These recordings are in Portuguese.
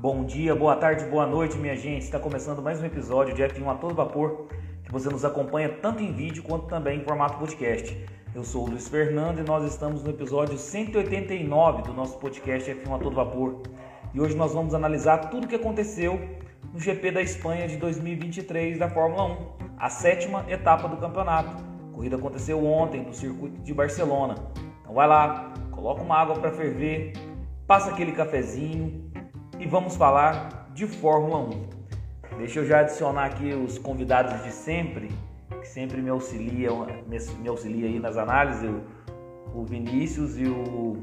Bom dia, boa tarde, boa noite, minha gente. Está começando mais um episódio de F1 a todo vapor, que você nos acompanha tanto em vídeo quanto também em formato podcast. Eu sou o Luiz Fernando e nós estamos no episódio 189 do nosso podcast F1 a todo vapor. E hoje nós vamos analisar tudo o que aconteceu no GP da Espanha de 2023 da Fórmula 1, a sétima etapa do campeonato. A corrida aconteceu ontem no circuito de Barcelona. Então vai lá, coloca uma água para ferver, passa aquele cafezinho e vamos falar de Fórmula 1. Deixa eu já adicionar aqui os convidados de sempre, que sempre me auxiliam, me auxilia aí nas análises, o, Vinícius e o,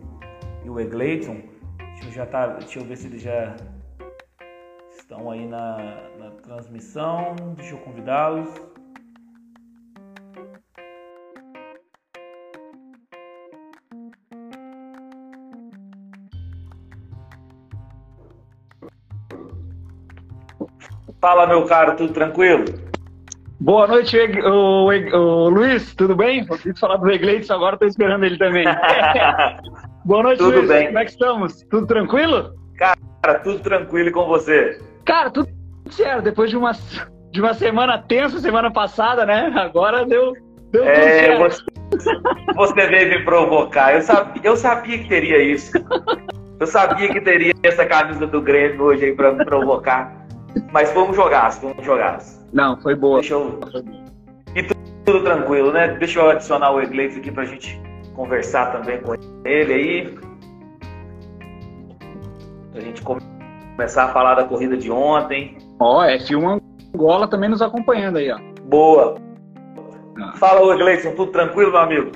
e o Egleiton. Deixa eu, já tá, deixa eu ver se eles já estão aí na, na transmissão. Deixa eu convidá-los. Fala, meu caro, tudo tranquilo? Boa noite, o, o, o Luiz, tudo bem? Eu quis falar do Egleitos agora, estou esperando ele também. Boa noite, tudo Luiz. Bem. Como é que estamos? Tudo tranquilo? Cara, tudo tranquilo e com você? Cara, tudo certo. Depois de uma, de uma semana tensa, semana passada, né? Agora deu, deu é, você, você veio me provocar. Eu sabia, eu sabia que teria isso. Eu sabia que teria essa camisa do Grêmio hoje aí para me provocar. Mas vamos jogar, vamos jogar. Não, foi boa. Deixa eu... E tudo, tudo tranquilo, né? Deixa eu adicionar o Egleitos aqui pra gente conversar também com ele aí. A gente começar a falar da corrida de ontem. Ó, oh, F1 Angola também nos acompanhando aí, ó. Boa. Ah. Fala, Egleiton, tudo tranquilo, meu amigo?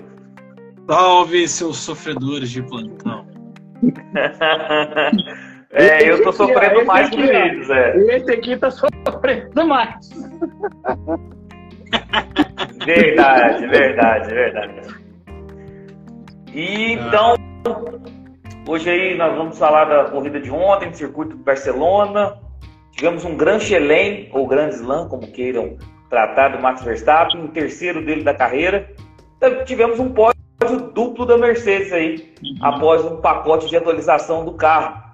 Salve, seus sofredores de plantão. É, eu tô sofrendo mais que eles, é. Esse aqui tá sofrendo mais. Verdade, verdade, verdade. E então, hoje aí nós vamos falar da corrida de ontem, do circuito de Barcelona. Tivemos um Grand Chelem, ou Grand Slam, como queiram tratar, do Max Verstappen, o terceiro dele da carreira. Então, tivemos um pódio duplo da Mercedes aí, uhum. após um pacote de atualização do carro.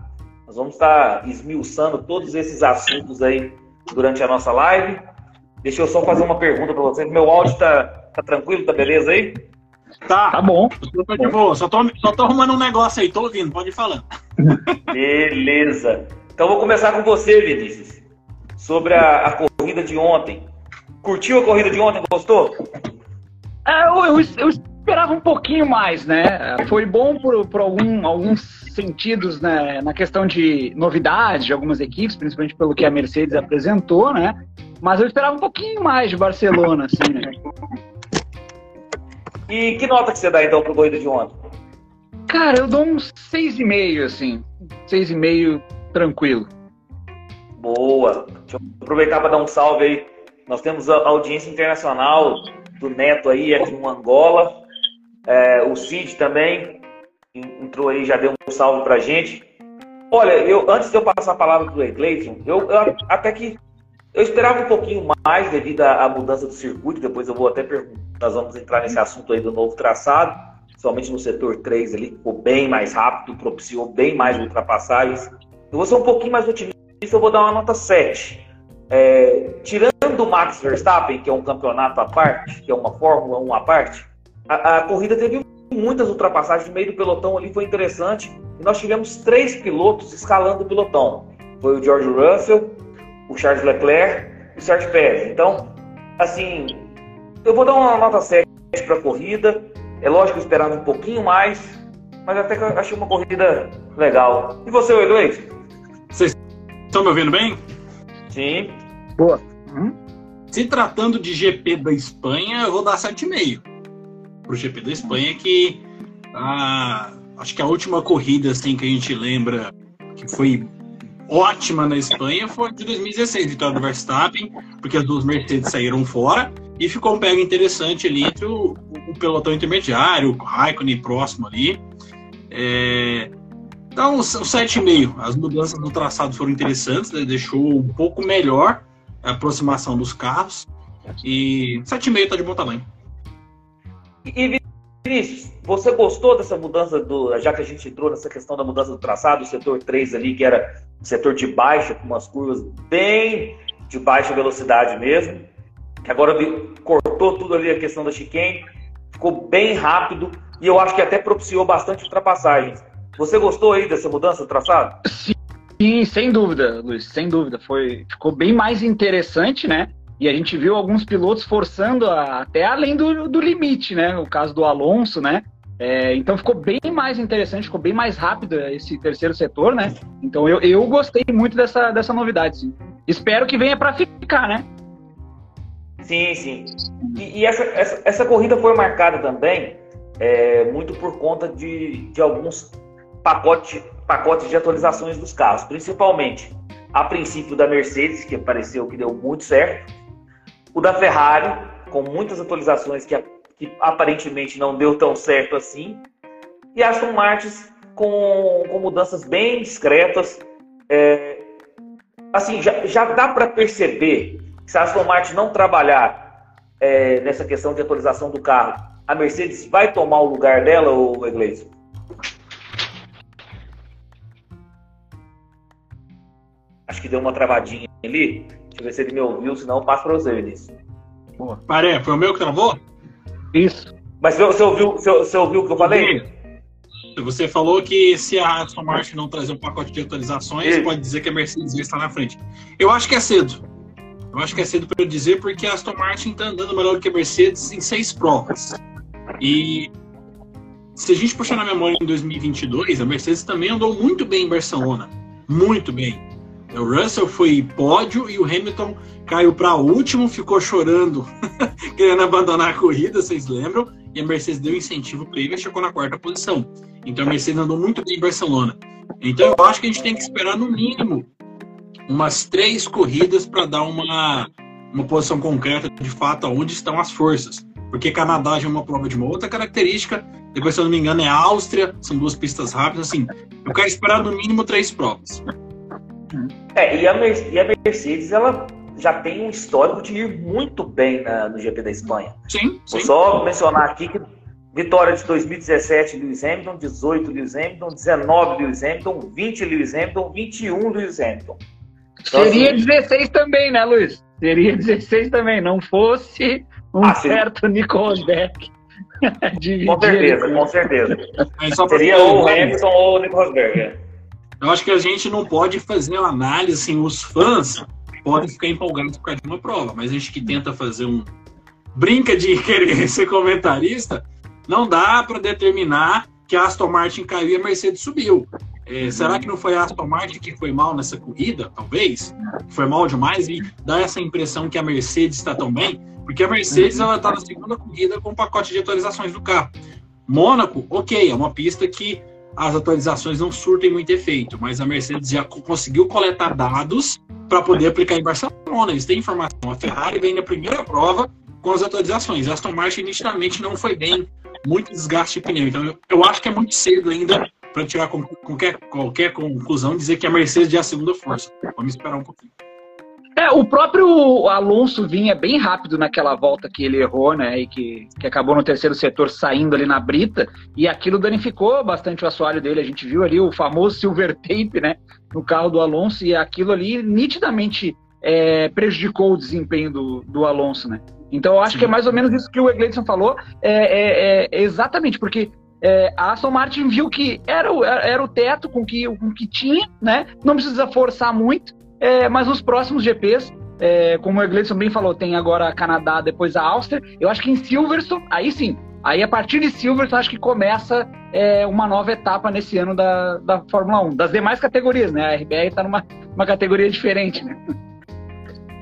Nós vamos estar esmiuçando todos esses assuntos aí durante a nossa live. Deixa eu só fazer uma pergunta para vocês. Meu áudio está tá tranquilo? Tá beleza aí? Tá. Tá bom. Tô de boa. Só tô, só tô arrumando um negócio aí. Tô ouvindo. Pode ir falando. Beleza. Então vou começar com você, Vinícius. Sobre a, a corrida de ontem. Curtiu a corrida de ontem? Gostou? É, eu, eu, eu esperava um pouquinho mais, né? Foi bom por, por algum, alguns sentidos né, na questão de novidade de algumas equipes, principalmente pelo que a Mercedes apresentou, né? Mas eu esperava um pouquinho mais de Barcelona, assim, né? E que nota que você dá então pro corrida de ontem? Cara, eu dou uns 6,5, assim. 6,5 tranquilo. Boa. Deixa eu aproveitar para dar um salve aí. Nós temos a audiência internacional do Neto aí, aqui em Angola. É, o Cid também entrou aí, já deu um salve pra gente. Olha, eu antes de eu passar a palavra pro Egleiton, eu, eu, até que eu esperava um pouquinho mais devido à, à mudança do circuito, depois eu vou até perguntar, nós vamos entrar nesse assunto aí do novo traçado, somente no setor 3 ali, que ficou bem mais rápido, propiciou bem mais ultrapassagens. Eu vou ser um pouquinho mais otimista, eu vou dar uma nota 7. É, tirando o Max Verstappen, que é um campeonato à parte, que é uma Fórmula 1 à parte, a, a corrida teve muitas ultrapassagens no meio do pelotão ali, foi interessante. E nós tivemos três pilotos escalando o pelotão. Foi o George Russell, o Charles Leclerc e o Sérgio Pérez. Então, assim, eu vou dar uma nota 7 para a corrida. É lógico, esperando um pouquinho mais, mas até que eu achei uma corrida legal. E você, Luiz? Vocês estão me ouvindo bem? Sim. Boa. Uhum. Se tratando de GP da Espanha, eu vou dar 7,5 pro GP da Espanha, que a, acho que a última corrida assim, que a gente lembra que foi ótima na Espanha foi de 2016, vitória do Verstappen, porque as duas Mercedes saíram fora e ficou um pega interessante ali entre o, o pelotão intermediário, o Raikkonen próximo ali. É, então, o 7,5, as mudanças no traçado foram interessantes, né? deixou um pouco melhor a aproximação dos carros. E 7,5 está de bom tamanho. E Vinícius, você gostou dessa mudança do. Já que a gente entrou nessa questão da mudança do traçado, o setor 3 ali, que era o setor de baixa, com umas curvas bem de baixa velocidade mesmo, que agora cortou tudo ali a questão da chicane, ficou bem rápido e eu acho que até propiciou bastante ultrapassagens. Você gostou aí dessa mudança do traçado? Sim, sem dúvida, Luiz, sem dúvida. Foi, ficou bem mais interessante, né? E a gente viu alguns pilotos forçando a, até além do, do limite, né? O caso do Alonso, né? É, então ficou bem mais interessante, ficou bem mais rápido esse terceiro setor, né? Então eu, eu gostei muito dessa, dessa novidade, sim. Espero que venha para ficar, né? Sim, sim. E, e essa, essa, essa, corrida foi marcada também é, muito por conta de, de alguns pacotes, pacotes de atualizações dos carros, principalmente a princípio da Mercedes, que pareceu que deu muito certo, o da Ferrari, com muitas atualizações que, que aparentemente não deu tão certo assim. E Aston Martin com, com mudanças bem discretas. É, assim, já, já dá para perceber que se a Aston Martin não trabalhar é, nessa questão de atualização do carro, a Mercedes vai tomar o lugar dela, ou Iglesias? Acho que deu uma travadinha ali. Deixa eu ver se ele me ouviu, senão eu passo para você, Vinícius. Boa. Paré, foi o meu que travou? Isso. Mas você ouviu, você, você ouviu o que eu falei? Você falou que se a Aston Martin não trazer um pacote de atualizações, Isso. pode dizer que a Mercedes está na frente. Eu acho que é cedo. Eu acho que é cedo para dizer, porque a Aston Martin está andando melhor do que a Mercedes em seis provas. E se a gente puxar na memória em 2022, a Mercedes também andou muito bem em Barcelona. Muito bem. O Russell foi pódio e o Hamilton caiu para último, ficou chorando, querendo abandonar a corrida, vocês lembram? E a Mercedes deu incentivo para ele e chegou na quarta posição. Então a Mercedes andou muito bem em Barcelona. Então eu acho que a gente tem que esperar no mínimo umas três corridas para dar uma, uma posição concreta de fato aonde estão as forças. Porque Canadá já é uma prova de uma outra característica, depois, se eu não me engano, é Áustria, são duas pistas rápidas, assim. Eu quero esperar no mínimo três provas. É, e a, e a Mercedes, ela já tem um histórico de ir muito bem na, no GP da Espanha. Sim, sim. Vou só mencionar aqui que vitória de 2017 Lewis Hamilton, 18 Lewis Hamilton, 19 Lewis Hamilton, 20 Lewis Hamilton, 21 Lewis Hamilton. Então, Seria assim, 16 também, né, Luiz? Seria 16 também, não fosse um ah, certo Nico Rosberg. com certeza, com certeza. Seria ou o Hamilton ou o Nico Rosberg. Eu acho que a gente não pode fazer uma análise, assim, os fãs podem ficar empolgados por causa de uma prova, mas a gente que tenta fazer um. brinca de querer ser comentarista, não dá para determinar que a Aston Martin caiu e a Mercedes subiu. É, será que não foi a Aston Martin que foi mal nessa corrida? Talvez. Foi mal demais e dá essa impressão que a Mercedes está tão bem, porque a Mercedes ela está na segunda corrida com o um pacote de atualizações do carro. Mônaco, ok, é uma pista que as atualizações não surtem muito efeito, mas a Mercedes já conseguiu coletar dados para poder aplicar em Barcelona. Eles têm informação. A Ferrari vem na primeira prova com as atualizações. A Aston Martin inicialmente não foi bem, muito desgaste de pneu. Então eu, eu acho que é muito cedo ainda para tirar qualquer, qualquer conclusão dizer que a Mercedes é a segunda força. Vamos esperar um pouquinho. É, o próprio Alonso vinha bem rápido naquela volta que ele errou, né? E que, que acabou no terceiro setor saindo ali na brita. E aquilo danificou bastante o assoalho dele. A gente viu ali o famoso silver tape, né? No carro do Alonso. E aquilo ali nitidamente é, prejudicou o desempenho do, do Alonso, né? Então eu acho Sim. que é mais ou menos isso que o Egleison falou. É, é, é exatamente, porque é, a Aston Martin viu que era o, era o teto com que, com que tinha, né? Não precisa forçar muito. É, mas os próximos GPs, é, como o Egleison bem falou, tem agora Canadá, depois a Áustria. Eu acho que em Silverstone, aí sim, aí a partir de Silverstone, acho que começa é, uma nova etapa nesse ano da, da Fórmula 1. Das demais categorias, né? A RBR está numa uma categoria diferente, né?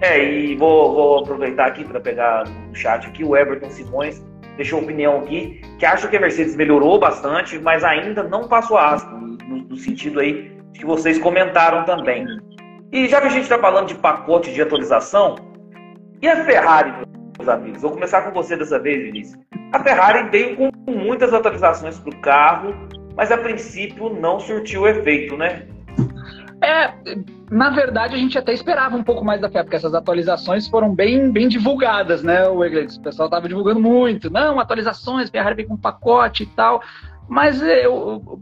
É, e vou, vou aproveitar aqui para pegar no chat aqui o Everton Simões deixou opinião aqui, que acha que a Mercedes melhorou bastante, mas ainda não passou a no, no sentido aí que vocês comentaram também. E já que a gente está falando de pacote de atualização, e a Ferrari, meus amigos? Vou começar com você dessa vez, Vinícius. A Ferrari veio com muitas atualizações para o carro, mas a princípio não surtiu efeito, né? É, na verdade, a gente até esperava um pouco mais da Ferrari, porque essas atualizações foram bem, bem divulgadas, né, o O pessoal estava divulgando muito. Não, atualizações, Ferrari vem com pacote e tal. Mas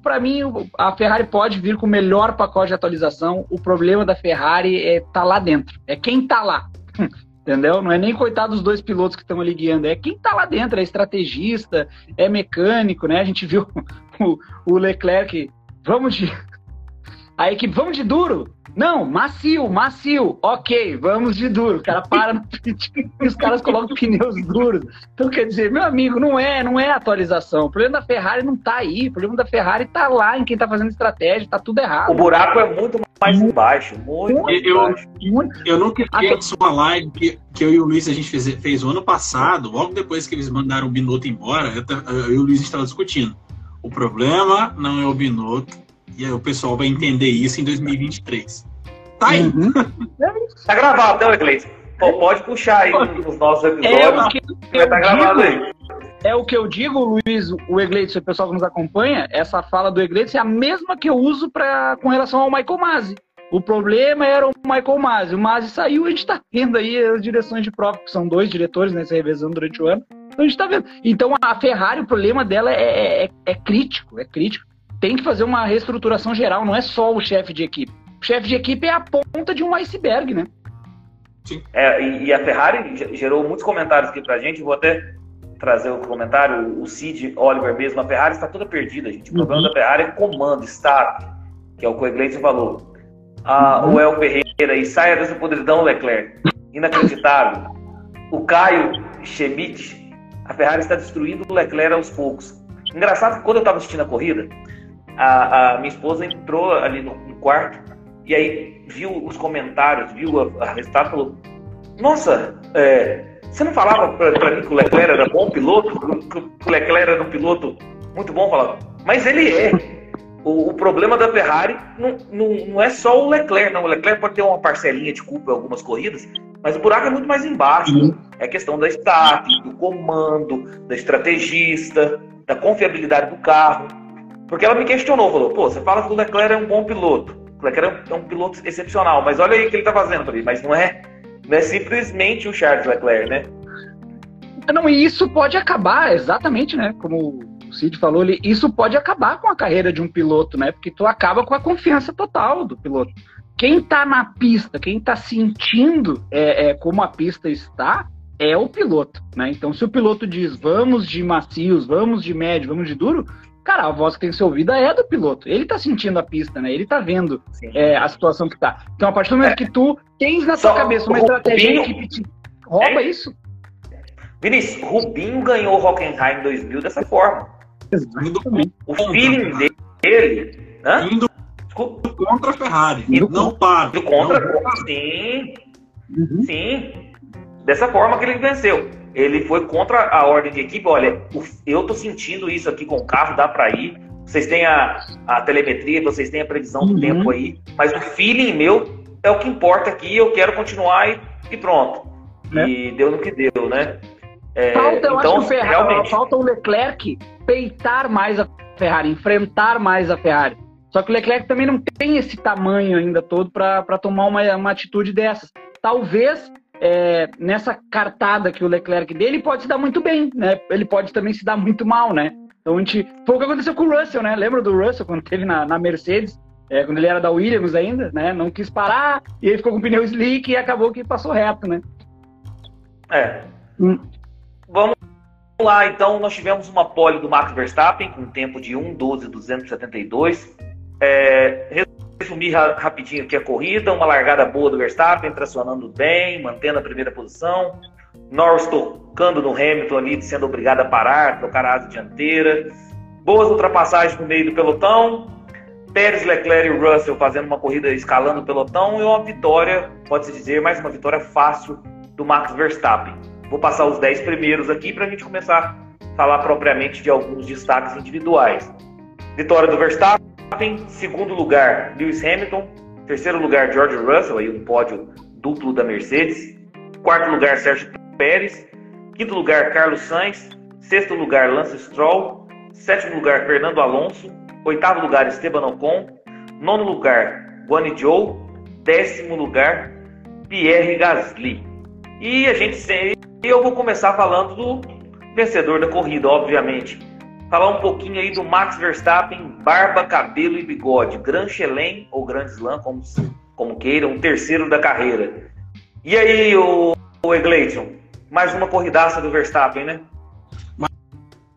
para mim, a Ferrari pode vir com o melhor pacote de atualização. O problema da Ferrari é tá lá dentro. É quem tá lá. Entendeu? Não é nem coitado dos dois pilotos que estão ali guiando, é quem tá lá dentro, é estrategista, é mecânico, né? A gente viu o, o Leclerc, vamos de. A equipe, vamos de duro? Não, macio, macio. Ok, vamos de duro. O cara para no e os caras colocam pneus duros. Então, quer dizer, meu amigo, não é, não é atualização. O problema da Ferrari não tá aí. O problema da Ferrari tá lá em quem tá fazendo estratégia, tá tudo errado. O buraco é muito mais muito, embaixo. Muito, muito eu, baixo. Eu nunca esqueço uma live que, que eu e o Luiz a gente fez, fez o ano passado, logo depois que eles mandaram o Binotto embora, eu, eu e o Luiz estavam discutindo. O problema não é o Binotto, e aí o pessoal vai entender isso em 2023. Tá aí. Uhum. tá gravado, né, Iglesias? Pode puxar aí nos nossos episódios. É tá gravado aí. É o que eu digo, Luiz, o Egleitos, o pessoal que nos acompanha, essa fala do Egleitos é a mesma que eu uso pra, com relação ao Michael Masi. O problema era o Michael Masi. O Masi saiu e a gente está vendo aí as direções de prova, que são dois diretores, né, se revezando durante o ano. Então a gente está vendo. Então a Ferrari, o problema dela é, é, é crítico, é crítico tem que fazer uma reestruturação geral, não é só o chefe de equipe. O chefe de equipe é a ponta de um iceberg, né? Sim. É, e, a Ferrari gerou muitos comentários aqui pra gente, vou até trazer o comentário, o Cid Oliver mesmo, a Ferrari está toda perdida, gente. O uhum. problema da Ferrari é comando, staff, que é o que o Iglesias falou. Ah, uhum. O El Ferreira e saia dessa podridão, Leclerc. Inacreditável. O Caio Schmidt, a Ferrari está destruindo o Leclerc aos poucos. Engraçado que quando eu estava assistindo a corrida, a, a minha esposa entrou ali no, no, quarto e aí viu os comentários, viu a, a falou: Nossa, é, você não falava para mim que o Leclerc era bom piloto? Que o Leclerc era um piloto muito bom? Falava, mas ele é. O, o problema da Ferrari não, não, não, é só o Leclerc, não. O Leclerc pode ter uma parcelinha de culpa em algumas corridas, mas o buraco é muito mais embaixo. Uhum. É questão da staff, do comando, da estrategista, da confiabilidade do carro. Porque ela me questionou, falou, pô, você fala que o Leclerc é um bom piloto. O Leclerc é um piloto excepcional, mas olha aí o que ele tá fazendo. Falei, mas não é, não é simplesmente o Charles Leclerc, né? Não, e isso pode acabar, exatamente, né? Como o Cid falou, isso pode acabar com a carreira de um piloto, né? Porque tu acaba com a confiança total do piloto. Quem tá na pista, quem tá sentindo é, é, como a pista está, é o piloto, né? Então, se o piloto diz vamos de macios, vamos de médio, vamos de duro, cara, a voz que tem que ser ouvida é do piloto. Ele tá sentindo a pista, né? Ele tá vendo é, a situação que tá. Então, a partir do momento é. que tu tens na tua cabeça uma estratégia que te rouba é. isso. Vinícius, Rubinho ganhou o Hockenheim em 2000 dessa forma. Exatamente. O feeling dele. Hã? Indo Desculpa. contra a Ferrari. Indo não para. Indo contra. Não sim. Uhum. Sim. Dessa forma que ele venceu ele foi contra a ordem de equipe. Olha, eu tô sentindo isso aqui com o carro, dá para ir. Vocês têm a, a telemetria, vocês têm a previsão do uhum. tempo aí, mas o feeling meu é o que importa aqui. Eu quero continuar e, e pronto. É. E deu no que deu, né? É, falta, eu então, acho que o Ferrari, realmente... falta o Leclerc peitar mais a Ferrari, enfrentar mais a Ferrari. Só que o Leclerc também não tem esse tamanho ainda todo para tomar uma, uma atitude dessas. Talvez é, nessa cartada que o Leclerc dele pode se dar muito bem, né? Ele pode também se dar muito mal, né? Então a gente. Foi o que aconteceu com o Russell, né? Lembra do Russell quando teve na, na Mercedes? É, quando ele era da Williams ainda, né? Não quis parar e ele ficou com o pneu slick e acabou que passou reto, né? É. Hum. Vamos lá, então. Nós tivemos uma pole do Max Verstappen com um tempo de 1,12,272. É, resumir rapidinho aqui a corrida, uma largada boa do Verstappen, tracionando bem, mantendo a primeira posição. Norris tocando no Hamilton ali, sendo obrigado a parar, trocar a asa dianteira. Boas ultrapassagens no meio do pelotão. Pérez, Leclerc e Russell fazendo uma corrida escalando o pelotão e uma vitória, pode-se dizer, mais uma vitória fácil do Max Verstappen. Vou passar os 10 primeiros aqui para a gente começar a falar propriamente de alguns destaques individuais. Vitória do Verstappen em segundo lugar, Lewis Hamilton. Terceiro lugar, George Russell, aí um pódio duplo da Mercedes. Quarto lugar, Sérgio Pérez. Quinto lugar, Carlos Sainz. Sexto lugar, Lance Stroll. Sétimo lugar, Fernando Alonso. Oitavo lugar, Esteban Ocon. Nono lugar, Guan Zhou, décimo lugar, Pierre Gasly. E a gente eu vou começar falando do vencedor da corrida, obviamente. Falar um pouquinho aí do Max Verstappen, barba, cabelo e bigode, Grand Chelem ou Grand Slam, como, como queiram, o terceiro da carreira. E aí, o, o Egleison, mais uma corridaça do Verstappen, né?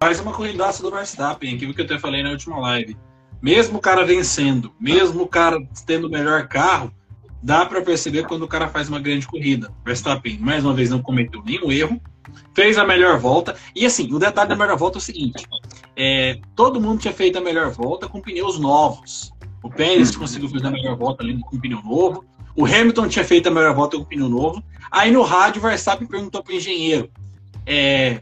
Mais uma corridaça do Verstappen, aquilo que eu até falei na última live. Mesmo o cara vencendo, mesmo o cara tendo o melhor carro, dá para perceber quando o cara faz uma grande corrida. Verstappen, mais uma vez, não cometeu nenhum erro, fez a melhor volta. E assim, o detalhe da melhor volta é o seguinte: é, todo mundo tinha feito a melhor volta com pneus novos. O Pérez uhum. conseguiu fazer a melhor volta ali com pneu novo. O Hamilton tinha feito a melhor volta com pneu novo. Aí no rádio, o Verstappen perguntou para o engenheiro: é,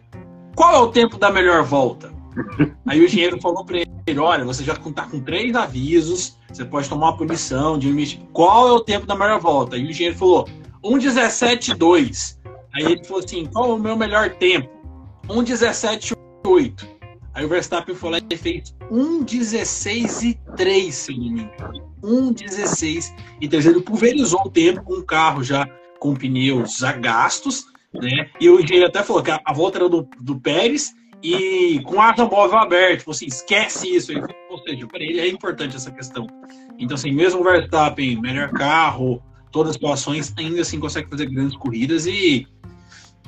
qual é o tempo da melhor volta? Aí o engenheiro falou para ele: olha, você já está com três avisos, você pode tomar uma punição de limite. Qual é o tempo da melhor volta? Aí o engenheiro falou: 1,17,2. Aí ele falou assim: qual é o meu melhor tempo? 1,17,8. Aí o Verstappen foi lá e fez 1,16 e 3, se não me engano. 1,16 e 3. Ele pulverizou o tempo com o carro já com pneus já gastos, né? E o engenheiro até falou que a, volta era do, do Pérez e com a asa móvel aberta. Falou assim, esquece isso. Ele, ou seja, para ele é importante essa questão. Então, assim, mesmo o Verstappen, melhor carro, todas as situações, ainda assim consegue fazer grandes corridas e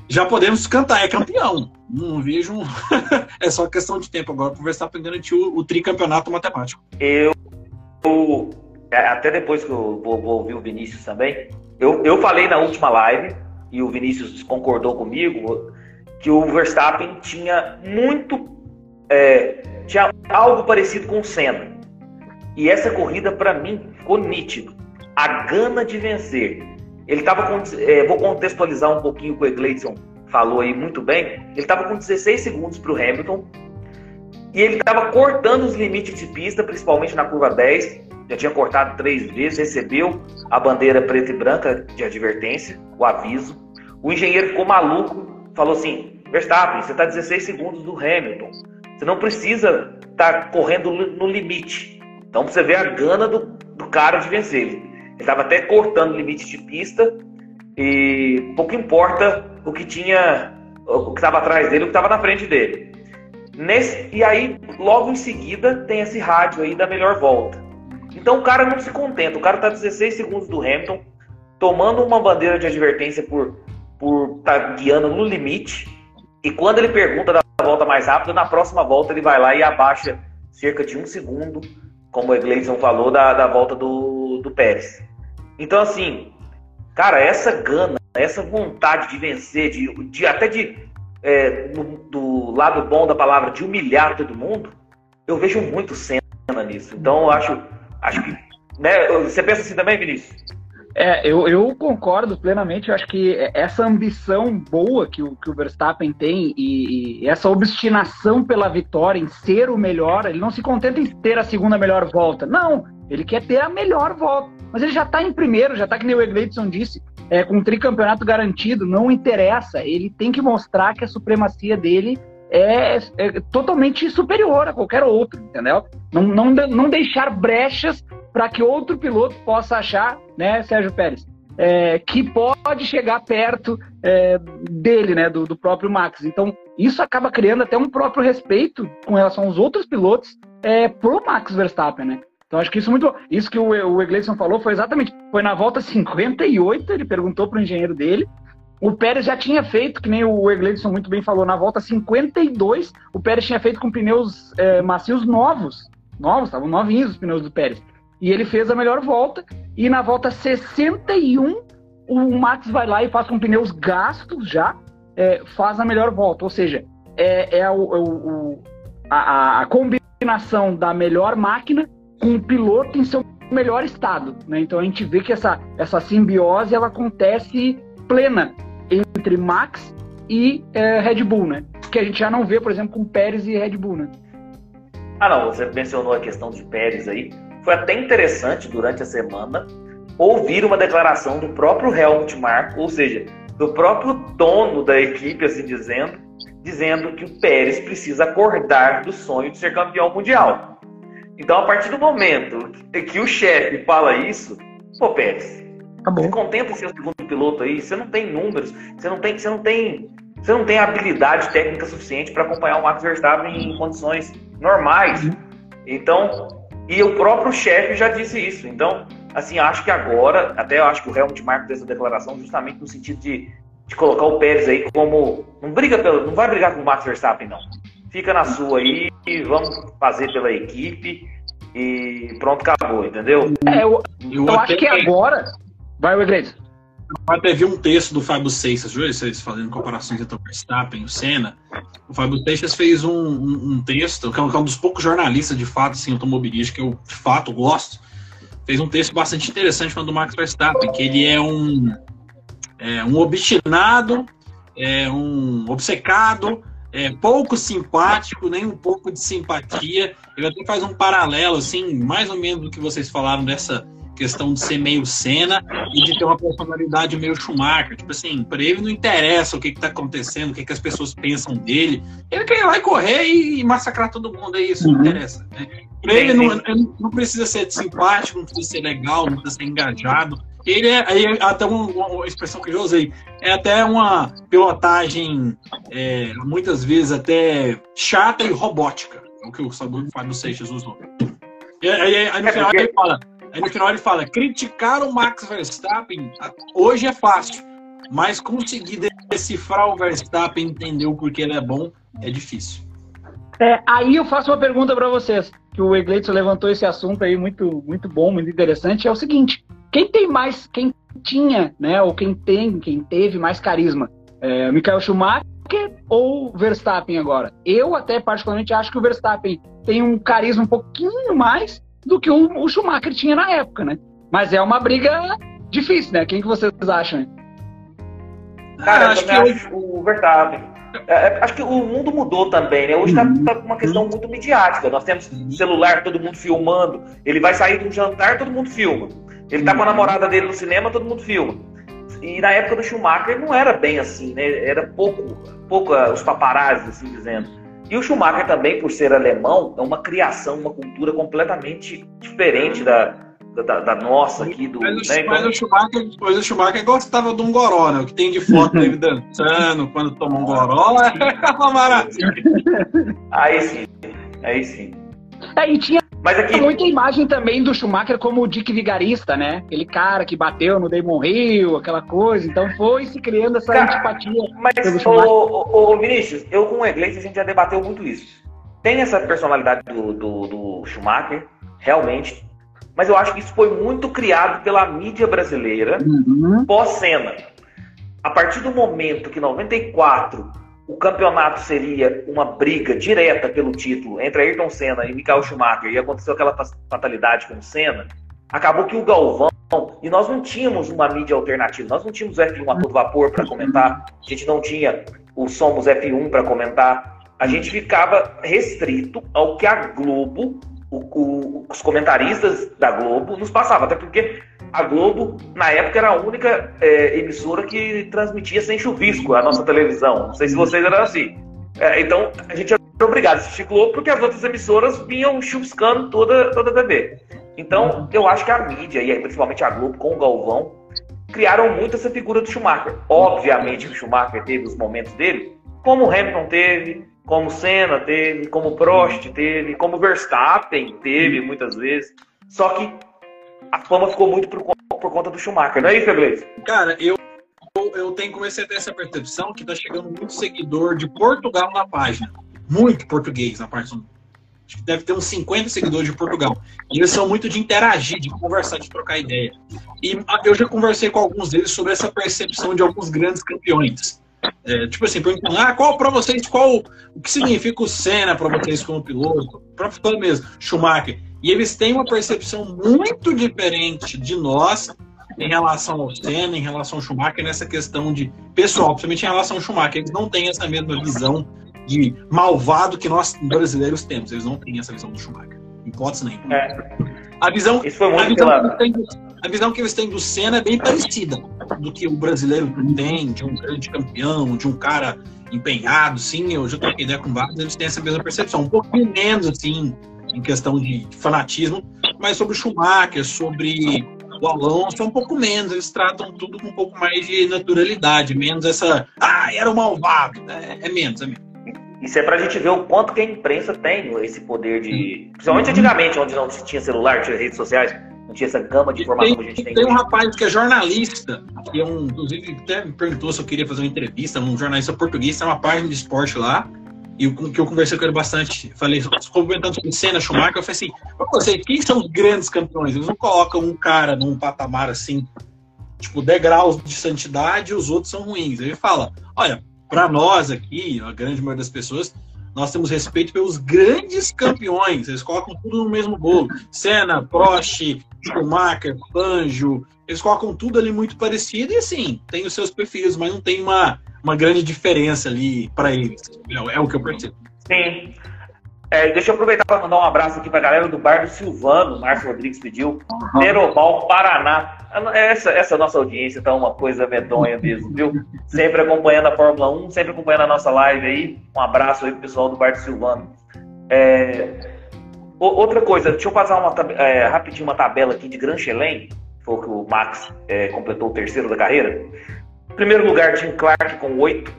já podemos cantar, é campeão. Não vejo. é só questão de tempo agora o Verstappen garantir o, o tricampeonato matemático. Eu, eu, é, até depois que eu vou, vou, ouvir o Vinícius também, eu, eu falei na última live, e o Vinícius concordou comigo, que o Verstappen tinha muito. É, tinha algo parecido com o Senna. E essa corrida, para mim, ficou nítido. A gana de vencer ele estava com. É, vou contextualizar um pouquinho o que o Egleison falou aí muito bem. Ele estava com 16 segundos para o Hamilton. E ele estava cortando os limites de pista, principalmente na curva 10. Já tinha cortado três vezes, recebeu a bandeira preta e branca de advertência, o aviso. O engenheiro ficou maluco, falou assim: Verstappen, você está 16 segundos do Hamilton. Você não precisa estar tá correndo no limite. Então você vê a gana do, do cara de vencer. Estava até cortando limite de pista e pouco importa o que tinha, o que estava atrás dele, o que estava na frente dele. Nesse, e aí, logo em seguida, tem esse rádio aí da melhor volta. Então o cara não se contenta, o cara está 16 segundos do Hamilton, tomando uma bandeira de advertência por por estar tá guiando no limite. E quando ele pergunta da volta mais rápida, na próxima volta ele vai lá e abaixa cerca de um segundo, como o Gleison falou, da, da volta do, do Pérez. Então, assim, cara, essa gana, essa vontade de vencer, de, de até de, é, no, do lado bom da palavra, de humilhar todo mundo, eu vejo muito cena nisso. Então, eu acho, acho que. Né, você pensa assim também, Vinícius? É, eu, eu concordo plenamente. Eu acho que essa ambição boa que o, que o Verstappen tem e, e, essa obstinação pela vitória, em ser o melhor, ele não se contenta em ter a segunda melhor volta. Não, ele quer ter a melhor volta. Mas ele já está em primeiro, já está que nem o Egleidson disse, é, com o tricampeonato garantido, não interessa. Ele tem que mostrar que a supremacia dele é, é totalmente superior a qualquer outro, entendeu? Não, não, não deixar brechas para que outro piloto possa achar, né, Sérgio Pérez, é, que pode chegar perto é, dele, né, do, do, próprio Max. Então, isso acaba criando até um próprio respeito com relação aos outros pilotos é, pro Max Verstappen, né? Então acho que isso muito. Isso que o, o Egleison falou foi exatamente. Foi na volta 58, ele perguntou para o engenheiro dele. O Pérez já tinha feito, que nem o Egleison muito bem falou, na volta 52, o Pérez tinha feito com pneus é, macios novos. Novos, estavam novinhos os pneus do Pérez. E ele fez a melhor volta. E na volta 61, o Max vai lá e faz com pneus gastos já, é, faz a melhor volta. Ou seja, é, é o, o, a, a combinação da melhor máquina com o piloto em seu melhor estado. Né? Então a gente vê que essa, essa simbiose ela acontece plena entre Max e é, Red Bull, né? Que a gente já não vê, por exemplo, com Pérez e Red Bull, né? Ah, não, você mencionou a questão de Pérez aí. Foi até interessante durante a semana ouvir uma declaração do próprio Helmut Marko, ou seja, do próprio dono da equipe, assim dizendo, dizendo que o Pérez precisa acordar do sonho de ser campeão mundial. Então, a partir do momento que o chefe fala isso, pô, Pérez, Acabou. se contenta ser o segundo piloto aí, você não tem números, você não tem, você não tem, você não tem habilidade técnica suficiente para acompanhar o Max Verstappen em condições normais. Então, e o próprio chefe já disse isso. Então, assim, acho que agora, até eu acho que o Helmut Marko fez essa declaração justamente no sentido de, de colocar o Pérez aí como. Não briga pelo. Não vai brigar com o Max Verstappen, não. Fica na sua aí e vamos fazer pela equipe. E pronto, acabou, entendeu? É, eu, Eu, acho que agora. Vai, Wegley. Até vi um texto do Fábio Seixas, viu? Vocês fazendo comparações entre o Verstappen e o Senna. O Fábio Seixas fez um, um, um texto, que é um, que é um dos poucos jornalistas de fato assim, automobilísticos que eu de fato gosto. Fez um texto bastante interessante falando do Max Verstappen, que ele é um, é, um obstinado, é um obcecado, é, pouco simpático, nem um pouco de simpatia. Ele até faz um paralelo, assim, mais ou menos do que vocês falaram dessa questão de ser meio cena e de ter uma personalidade meio Schumacher. Tipo assim, para ele não interessa o que, que tá acontecendo, o que, que as pessoas pensam dele. Ele quer ir lá e correr e massacrar todo mundo, é isso, não Uhum. interessa. Né? Pra ele não, não precisa ser simpático, não precisa ser legal, não precisa ser engajado. Ele é, aí até uma, uma expressão que eu usei, é até uma pilotagem, é, muitas vezes até chata e robótica, é o que o Fábio Seixas usou. E aí, aí, aí no É final ele fala, aí no final ele fala, criticar o Max Verstappen hoje é fácil, mas conseguir decifrar o Verstappen entender o porquê ele é bom é difícil. É, aí eu faço uma pergunta para vocês, que o Egleitson levantou esse assunto aí muito, muito bom, muito interessante. É o seguinte: quem tem mais, quem tinha, né, ou quem tem, quem teve mais carisma? É, Michael Schumacher ou Verstappen agora? Eu até particularmente acho que o Verstappen tem um carisma um pouquinho mais do que o, o Schumacher tinha na época, né? Mas é uma briga difícil, né? Quem que vocês acham? Cara, Ah, eu acho que acho o Verstappen. É, é, acho que o mundo mudou também, né? Hoje tá, Uhum. tá uma questão muito midiática. Nós temos celular, todo mundo filmando. Ele vai sair de um jantar, todo mundo filma. Ele tá com a namorada dele no cinema, todo mundo filma. E na época do Schumacher não era bem assim, né? Era pouco, pouco ah, os paparazzi, assim dizendo. E o Schumacher também, por ser alemão, é uma criação, uma cultura completamente diferente da, da, da nossa aqui. Do, Mas, o, né? mas Então, o Schumacher, mas o Schumacher gostava de um goró, né? O que tem de foto dele dançando quando toma um goró é uma maravilha. aí sim, aí sim. É, e tinha Mas aqui, muita imagem também do Schumacher como o Dick Vigarista, né? Aquele cara que bateu no Damon Hill, aquela coisa. Então foi se criando essa Cara, antipatia. Mas, ô, ô, ô, Vinícius, eu com o Iglesias a gente já debateu muito isso. Tem essa personalidade do, do, do Schumacher, realmente, mas eu acho que isso foi muito criado pela mídia brasileira Uhum. pós-cena. A partir do momento que 94 o campeonato seria uma briga direta pelo título entre Ayrton Senna e Michael Schumacher e aconteceu aquela fa- fatalidade com o Senna, acabou que o Galvão, e nós não tínhamos uma mídia alternativa, nós não tínhamos o F1 a todo vapor para comentar, a gente não tinha o Somos F1 para comentar, a gente ficava restrito ao que a Globo, o- o- os comentaristas da Globo nos passavam, até porque a Globo, na época, era a única é, emissora que transmitia sem chuvisco a nossa televisão. Não sei se vocês eram assim. É, então, a gente era obrigado a assistir Globo porque as outras emissoras vinham chuviscando toda, toda a TV. Então, eu acho que a mídia, e aí, principalmente a Globo com o Galvão, criaram muito essa figura do Schumacher. Obviamente que o Schumacher teve os momentos dele, como o Hamilton teve, como Senna teve, como Prost teve, como Verstappen teve muitas vezes. Só que a fama ficou muito por, por conta do Schumacher, não é isso, Iglesias? Cara, eu, eu, eu tenho comecei a ter essa percepção que tá chegando muito seguidor de Portugal na página. Muito português na página. Acho que deve ter uns 50 seguidores de Portugal. E eles são muito de interagir, de conversar, de trocar ideia. E ah, eu já conversei com alguns deles sobre essa percepção de alguns grandes campeões. É, tipo assim, perguntando, ah, qual para vocês, qual o que significa o Senna para vocês como piloto? Para falando mesmo, Schumacher. E eles têm uma percepção muito diferente de nós em relação ao Senna, em relação ao Schumacher, nessa questão de pessoal, principalmente em relação ao Schumacher. Eles não têm essa mesma visão de malvado que nós brasileiros temos. Eles não têm essa visão do Schumacher. Hipótese nenhuma. É, A visão isso foi a muito visão, pela. têm do, a visão que eles têm do Senna é bem parecida do que o brasileiro tem, de um grande campeão, de um cara empenhado, sim, eu já troquei ideia com vários, eles têm essa mesma percepção, um pouquinho menos, assim, em questão de fanatismo, mas sobre o Schumacher, sobre o Alonso é um pouco menos, eles tratam tudo com um pouco mais de naturalidade, menos essa, ah, era o malvado, é, é menos, é menos. Isso é pra gente ver o quanto que a imprensa tem esse poder de. Principalmente antigamente, onde não tinha celular, tinha redes sociais, não tinha essa gama de informação tem, que a gente tem. Tem um rapaz que é jornalista, que é um, inclusive até me perguntou se eu queria fazer uma entrevista, um jornalista português, tem uma página de esporte lá, e o que eu conversei com ele bastante, falei, comentando sobre cena Schumacher, eu falei assim, você, quem são os grandes campeões? Eles não colocam um cara num patamar assim, tipo, degraus de santidade e os outros são ruins. Ele fala, olha, para nós aqui, a grande maioria das pessoas, nós temos respeito pelos grandes campeões. Eles colocam tudo no mesmo bolo. Senna, Prost, Schumacher, Fangio, eles colocam tudo ali muito parecido e assim, tem os seus perfis, mas não tem uma, uma grande diferença ali para eles. É, é, o que eu percebo. Sim. É, deixa eu aproveitar para mandar um abraço aqui para a galera do Bar do Silvano, Márcio Rodrigues pediu, Nerobal, Paraná. Essa, essa nossa audiência tá uma coisa medonha mesmo, viu? Sempre acompanhando a Fórmula 1, sempre acompanhando a nossa live aí. Um abraço aí pro pessoal do Bar do Silvano. É, outra coisa, deixa eu passar uma, é, rapidinho uma tabela aqui de Gran Chelem, foi que o Max é, completou o terceiro da carreira. Primeiro lugar, Tim Clark com oito.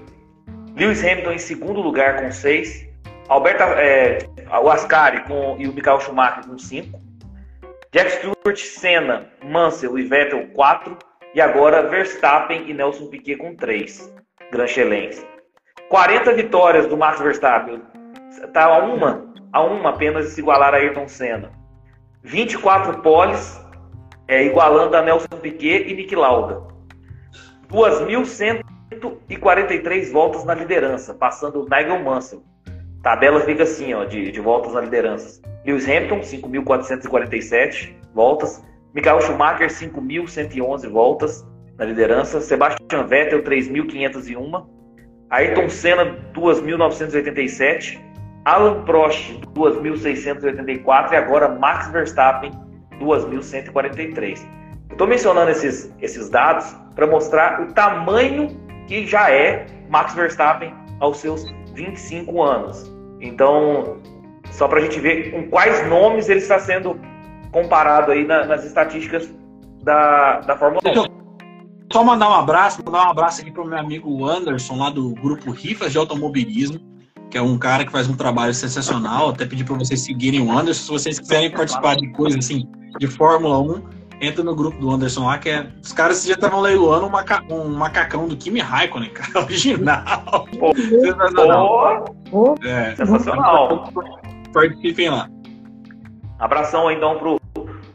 Lewis Hamilton em segundo lugar com seis. Alberto, é, o Ascari com, e o Michael Schumacher com 5. Jack Stewart, Senna, Mansell e Vettel 4. E agora Verstappen e Nelson Piquet com 3. Gran Chelens. 40 vitórias do Max Verstappen. A uma, a uma apenas se igualar a Ayrton Senna. 24 poles, é, igualando a Nelson Piquet e Nick Lauda. 2.143 voltas na liderança, passando Nigel Mansell. Tabela fica assim, ó, de, de voltas na liderança. Lewis Hamilton, 5.447 voltas. Michael Schumacher, 5.111 voltas na liderança. Sebastian Vettel, 3.501. Ayrton Senna, 2.987. Alan Prost, 2.684. E agora Max Verstappen, 2.143. Estou mencionando esses, esses dados para mostrar o tamanho que já é Max Verstappen aos seus 25 anos. Então, só para a gente ver com quais nomes ele está sendo comparado aí na, nas estatísticas da, da Fórmula 1. Só mandar um abraço, mandar um abraço aqui para o meu amigo Anderson, lá do grupo Rifas de Automobilismo, que é um cara que faz um trabalho sensacional. Até pedir para vocês seguirem o Anderson. Se vocês quiserem participar de coisas assim, de Fórmula 1, entra no grupo do Anderson lá, que é. Os caras já estavam leiloando um, maca... um macacão do Kimi Raikkonen, cara, original. Pô, sensacional. Pô, é, sensacional. Participem lá. Abração então pro,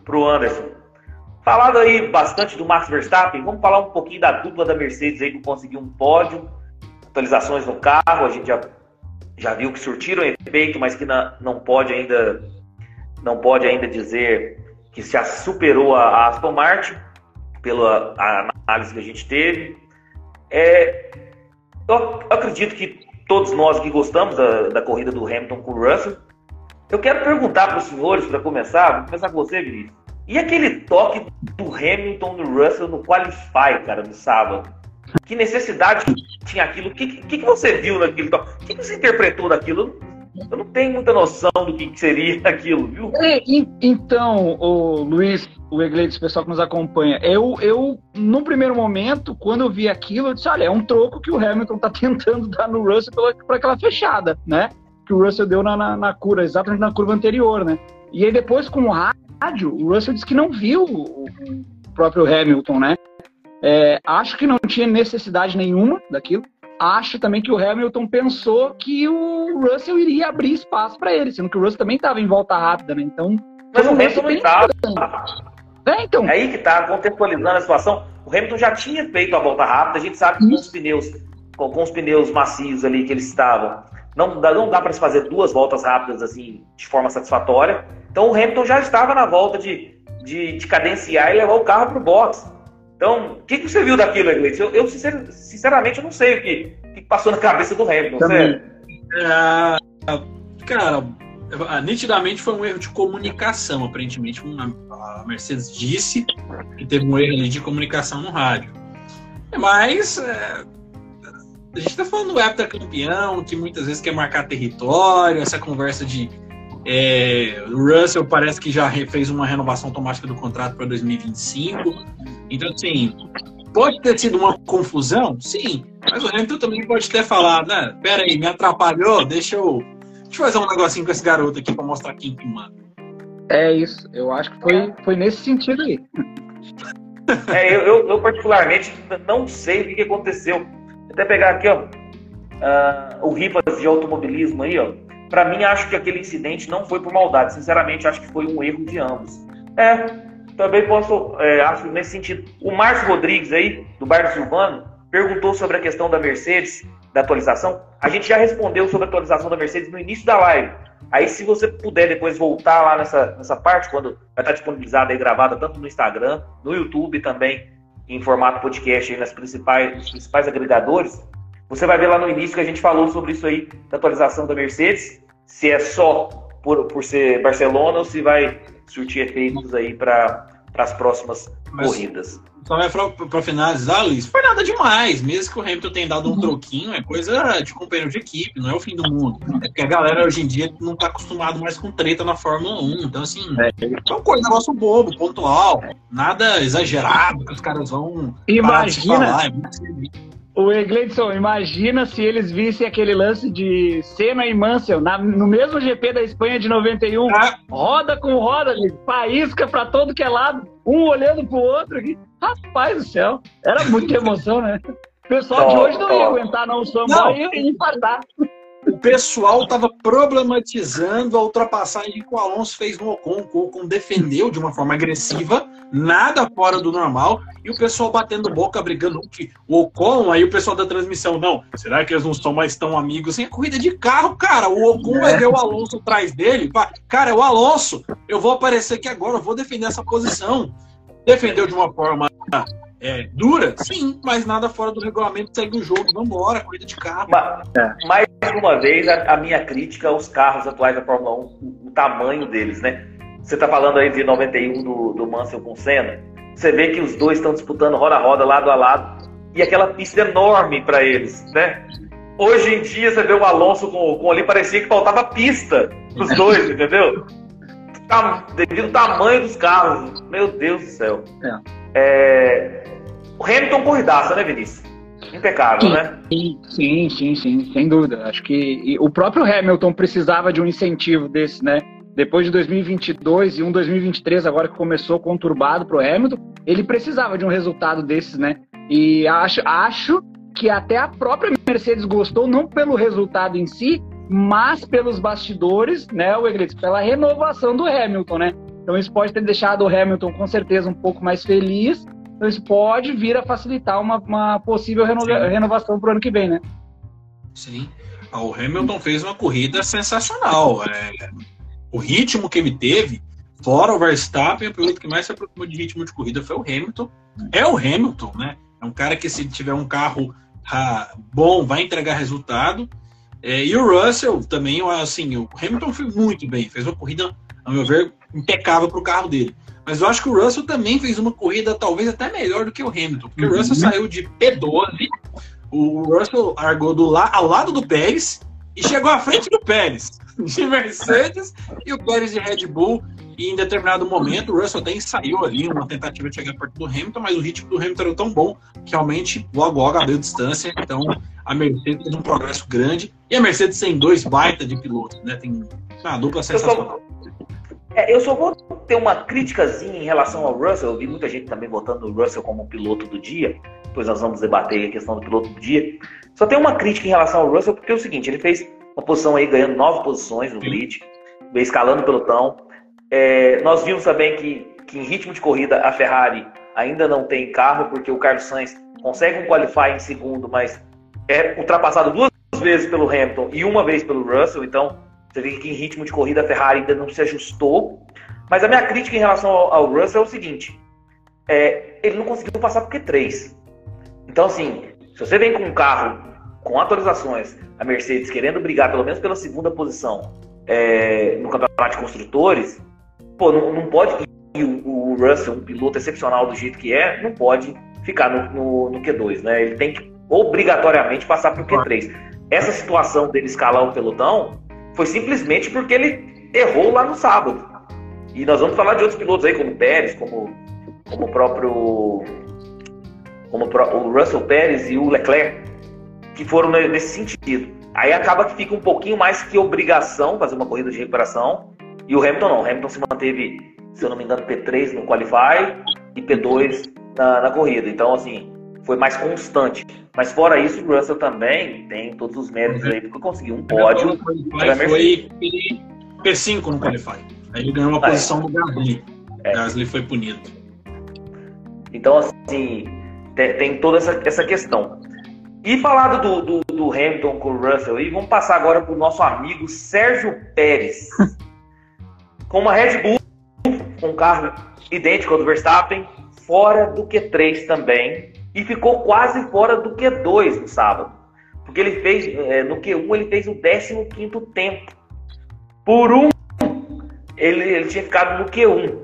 pro Anderson. Falado aí bastante do Max Verstappen, vamos falar um pouquinho da dupla da Mercedes aí que conseguiu um pódio, atualizações no carro, a gente já, já viu que surtiram efeito, mas que na, não pode ainda não pode ainda dizer que já superou a Aston Martin, pela análise que a gente teve. É, eu acredito que todos nós que gostamos da, da corrida do Hamilton com o Russell, eu quero perguntar para os senhores, para começar, vou começar com você, Vinícius. E aquele toque do Hamilton no Russell no Qualify, cara, no sábado? Que necessidade tinha aquilo? O que, que, que, você viu naquele toque? O que, você interpretou daquilo? Eu não tenho muita noção do que seria aquilo, viu? É, então, o Luiz, o Egleides, o pessoal que nos acompanha, eu, eu, no primeiro momento, quando eu vi aquilo, eu disse, olha, é um troco que o Hamilton tá tentando dar no Russell para aquela fechada, né? Que o Russell deu na, na, na, cura, exatamente na curva anterior, né? E aí depois, com o rádio, o Russell disse que não viu o próprio Hamilton, né? É, acho que não tinha necessidade nenhuma daquilo acho também que o Hamilton pensou que o Russell iria abrir espaço para ele, sendo que o Russell também estava em volta rápida, né? Então. Mas o Hamilton não estava. É, então. é aí que está contextualizando a situação. O Hamilton já tinha feito a volta rápida, a gente sabe que com os pneus, com, com, os pneus macios ali que eles estavam, não, não dá para se fazer duas voltas rápidas assim de forma satisfatória. Então o Hamilton já estava na volta de, de, de cadenciar e levar o carro para o box. Então, o que, que você viu daquilo, Iglesias? Eu, eu sinceramente, eu não sei o que, que passou na cabeça do Hamilton, sério. É, cara, nitidamente foi um erro de comunicação, aparentemente. A Mercedes disse que teve um erro de comunicação no rádio. Mas é, a gente está falando do campeão, que muitas vezes quer marcar território, essa conversa de É, o Russell parece que já fez uma renovação automática do contrato para 2025. Então, assim, pode ter sido uma confusão? Sim. Mas o Hamilton também pode ter falado, né? Pera aí, me atrapalhou, deixa eu, deixa eu fazer um negocinho com esse garoto aqui para mostrar quem que manda. É isso, eu acho que foi, foi nesse sentido aí. É, eu, eu, eu, particularmente não sei o que, que aconteceu. Vou até pegar aqui, ó, uh, o Rivas de automobilismo aí, ó. Para mim, acho que aquele incidente não foi por maldade. Sinceramente, acho que foi um erro de ambos. É, também posso, é, acho nesse sentido. O Márcio Rodrigues aí, do Bar Silvano, perguntou sobre a questão da Mercedes, da atualização. A gente já respondeu sobre a atualização da Mercedes no início da live. Aí, se você puder depois voltar lá nessa, nessa parte, quando vai estar disponibilizada e gravada tanto no Instagram, no YouTube também, em formato podcast aí nas principais, nos principais agregadores, você vai ver lá no início que a gente falou sobre isso aí, da atualização da Mercedes, se é só por, por ser Barcelona ou se vai surtir efeitos aí para as próximas Mas, corridas. Só para finalizar, Luiz, foi nada demais. Mesmo que o Hamilton tenha dado um uhum. troquinho, é coisa de companheiro de equipe, não é o fim do mundo. É porque a galera hoje em dia não está acostumado mais com treta na Fórmula 1. Então, assim, é, é uma coisa, negócio bobo, pontual, nada exagerado que os caras vão. Imagina. O Egleidson, imagina se eles vissem aquele lance de Senna e Mansell na, no mesmo GP da Espanha de 91. Ah. Roda com roda, faísca pra todo que é lado, um olhando pro outro. Aqui. Rapaz do céu, era muita emoção, né? O pessoal de hoje não ia aguentar não o samba e infartar o pessoal estava problematizando a ultrapassagem que o Alonso fez no Ocon. O Ocon defendeu de uma forma agressiva, nada fora do normal, e o pessoal batendo boca, brigando que o Ocon, aí o pessoal da transmissão, não, será que eles não são mais tão amigos? Sem assim, corrida de carro, cara, o Ocon vai ver o Alonso atrás dele, cara, é o Alonso, eu vou aparecer aqui agora, eu vou defender essa posição. Defendeu de uma forma é, dura? Sim, mas nada fora do regulamento, segue o jogo, vamos embora, corrida de carro. Mas, é. Mais uma vez, a, a, minha crítica aos carros atuais da Fórmula 1, o, o tamanho deles, né? Você está falando aí de 91 do, do Mansell com Senna, você vê que os dois estão disputando roda a roda, lado a lado, e aquela pista enorme para eles, né? Hoje em dia, você vê o Alonso com, com ali, parecia que faltava pista os dois, entendeu? Devido ao tamanho dos carros, meu Deus do céu. É. É... O Hamilton corridaça, né, Vinícius? Impecável, sim, né? Sim, sim, sim, sem dúvida. Acho que o próprio Hamilton precisava de um incentivo desse, né? Depois de 2022 e um 2023 agora que começou conturbado para o Hamilton, ele precisava de um resultado desses, né? E acho, acho que até a própria Mercedes gostou, não pelo resultado em si, mas pelos bastidores, né, o Egredes, pela renovação do Hamilton, né? Então isso pode ter deixado o Hamilton com certeza um pouco mais feliz. Então isso pode vir a facilitar uma, uma possível reno renovação para o ano que vem, né? Sim. Ah, o Hamilton fez uma corrida sensacional. É, o ritmo que ele teve, fora o Verstappen, o piloto que mais se aproximou de ritmo de corrida foi o Hamilton. É o Hamilton, né? É um cara que se tiver um carro ah, bom, vai entregar resultado. É, e o Russell também, assim, o Hamilton foi muito bem, fez uma corrida, a meu ver, impecável para o carro dele. Mas eu acho que o Russell também fez uma corrida talvez até melhor do que o Hamilton, porque uhum. o Russell saiu de P12, o Russell largou do la ao lado do Pérez e chegou à frente do Pérez, de Mercedes e o Pérez de Red Bull. E em determinado momento, o Russell até ensaiou ali uma tentativa de chegar perto do Hamilton, mas o ritmo do Hamilton era tão bom que realmente logo logo abriu distância. Então a Mercedes teve um progresso grande. E a Mercedes tem dois baita de pilotos, né? Tem uma dupla sensacional. É, eu só vou ter uma críticazinha em relação ao Russell. Eu vi muita gente também votando o Russell como piloto do dia. Depois nós vamos debater a questão do piloto do dia. Só tem uma crítica em relação ao Russell, porque é o seguinte, ele fez uma posição aí, ganhando nove posições no grid, escalando o pelotão. É, nós vimos também que, que em ritmo de corrida a Ferrari ainda não tem carro, porque o Carlos Sainz consegue um qualify em segundo, mas é ultrapassado duas vezes pelo Hamilton e uma vez pelo Russell, então você vê que em ritmo de corrida a Ferrari ainda não se ajustou. Mas a minha crítica em relação ao, ao Russell é o seguinte: é, ele não conseguiu passar por Q3. Então, assim, se você vem com um carro com atualizações, a Mercedes querendo brigar pelo menos pela segunda posição é, no campeonato de construtores, pô, não, não pode. E o, o, Russell, um piloto excepcional do jeito que é, não pode ficar no, no, no Q2, né? Ele tem que obrigatoriamente passar por Q3. Essa situação dele escalar o pelotão foi simplesmente porque ele errou lá no sábado. E nós vamos falar de outros pilotos aí, como o Pérez, como, como o próprio como o Russell Pérez e o Leclerc, que foram nesse sentido. Aí acaba que fica um pouquinho mais que obrigação fazer uma corrida de recuperação. E o Hamilton não. O Hamilton se manteve, se eu não me engano, P3 no Qualify e P2 na, na corrida. Então, assim, foi mais constante. Mas fora isso, o Russell também tem todos os méritos aí, porque conseguiu um pódio. Foi P5 no Qualify. Aí ele ganhou uma é. posição no Gasly. É. Gasly foi punido. Então, assim, tem, tem toda essa, essa questão. E falado do, do, do, Hamilton com o Russell aí, vamos passar agora para o nosso amigo Sérgio Pérez. com uma Red Bull, com um carro idêntico ao do Verstappen, fora do Q3 também. E ficou quase fora do Q2 no sábado. Porque ele fez, é, no Q1 ele fez o 15 tempo. Por um, ele, ele tinha ficado no Q1.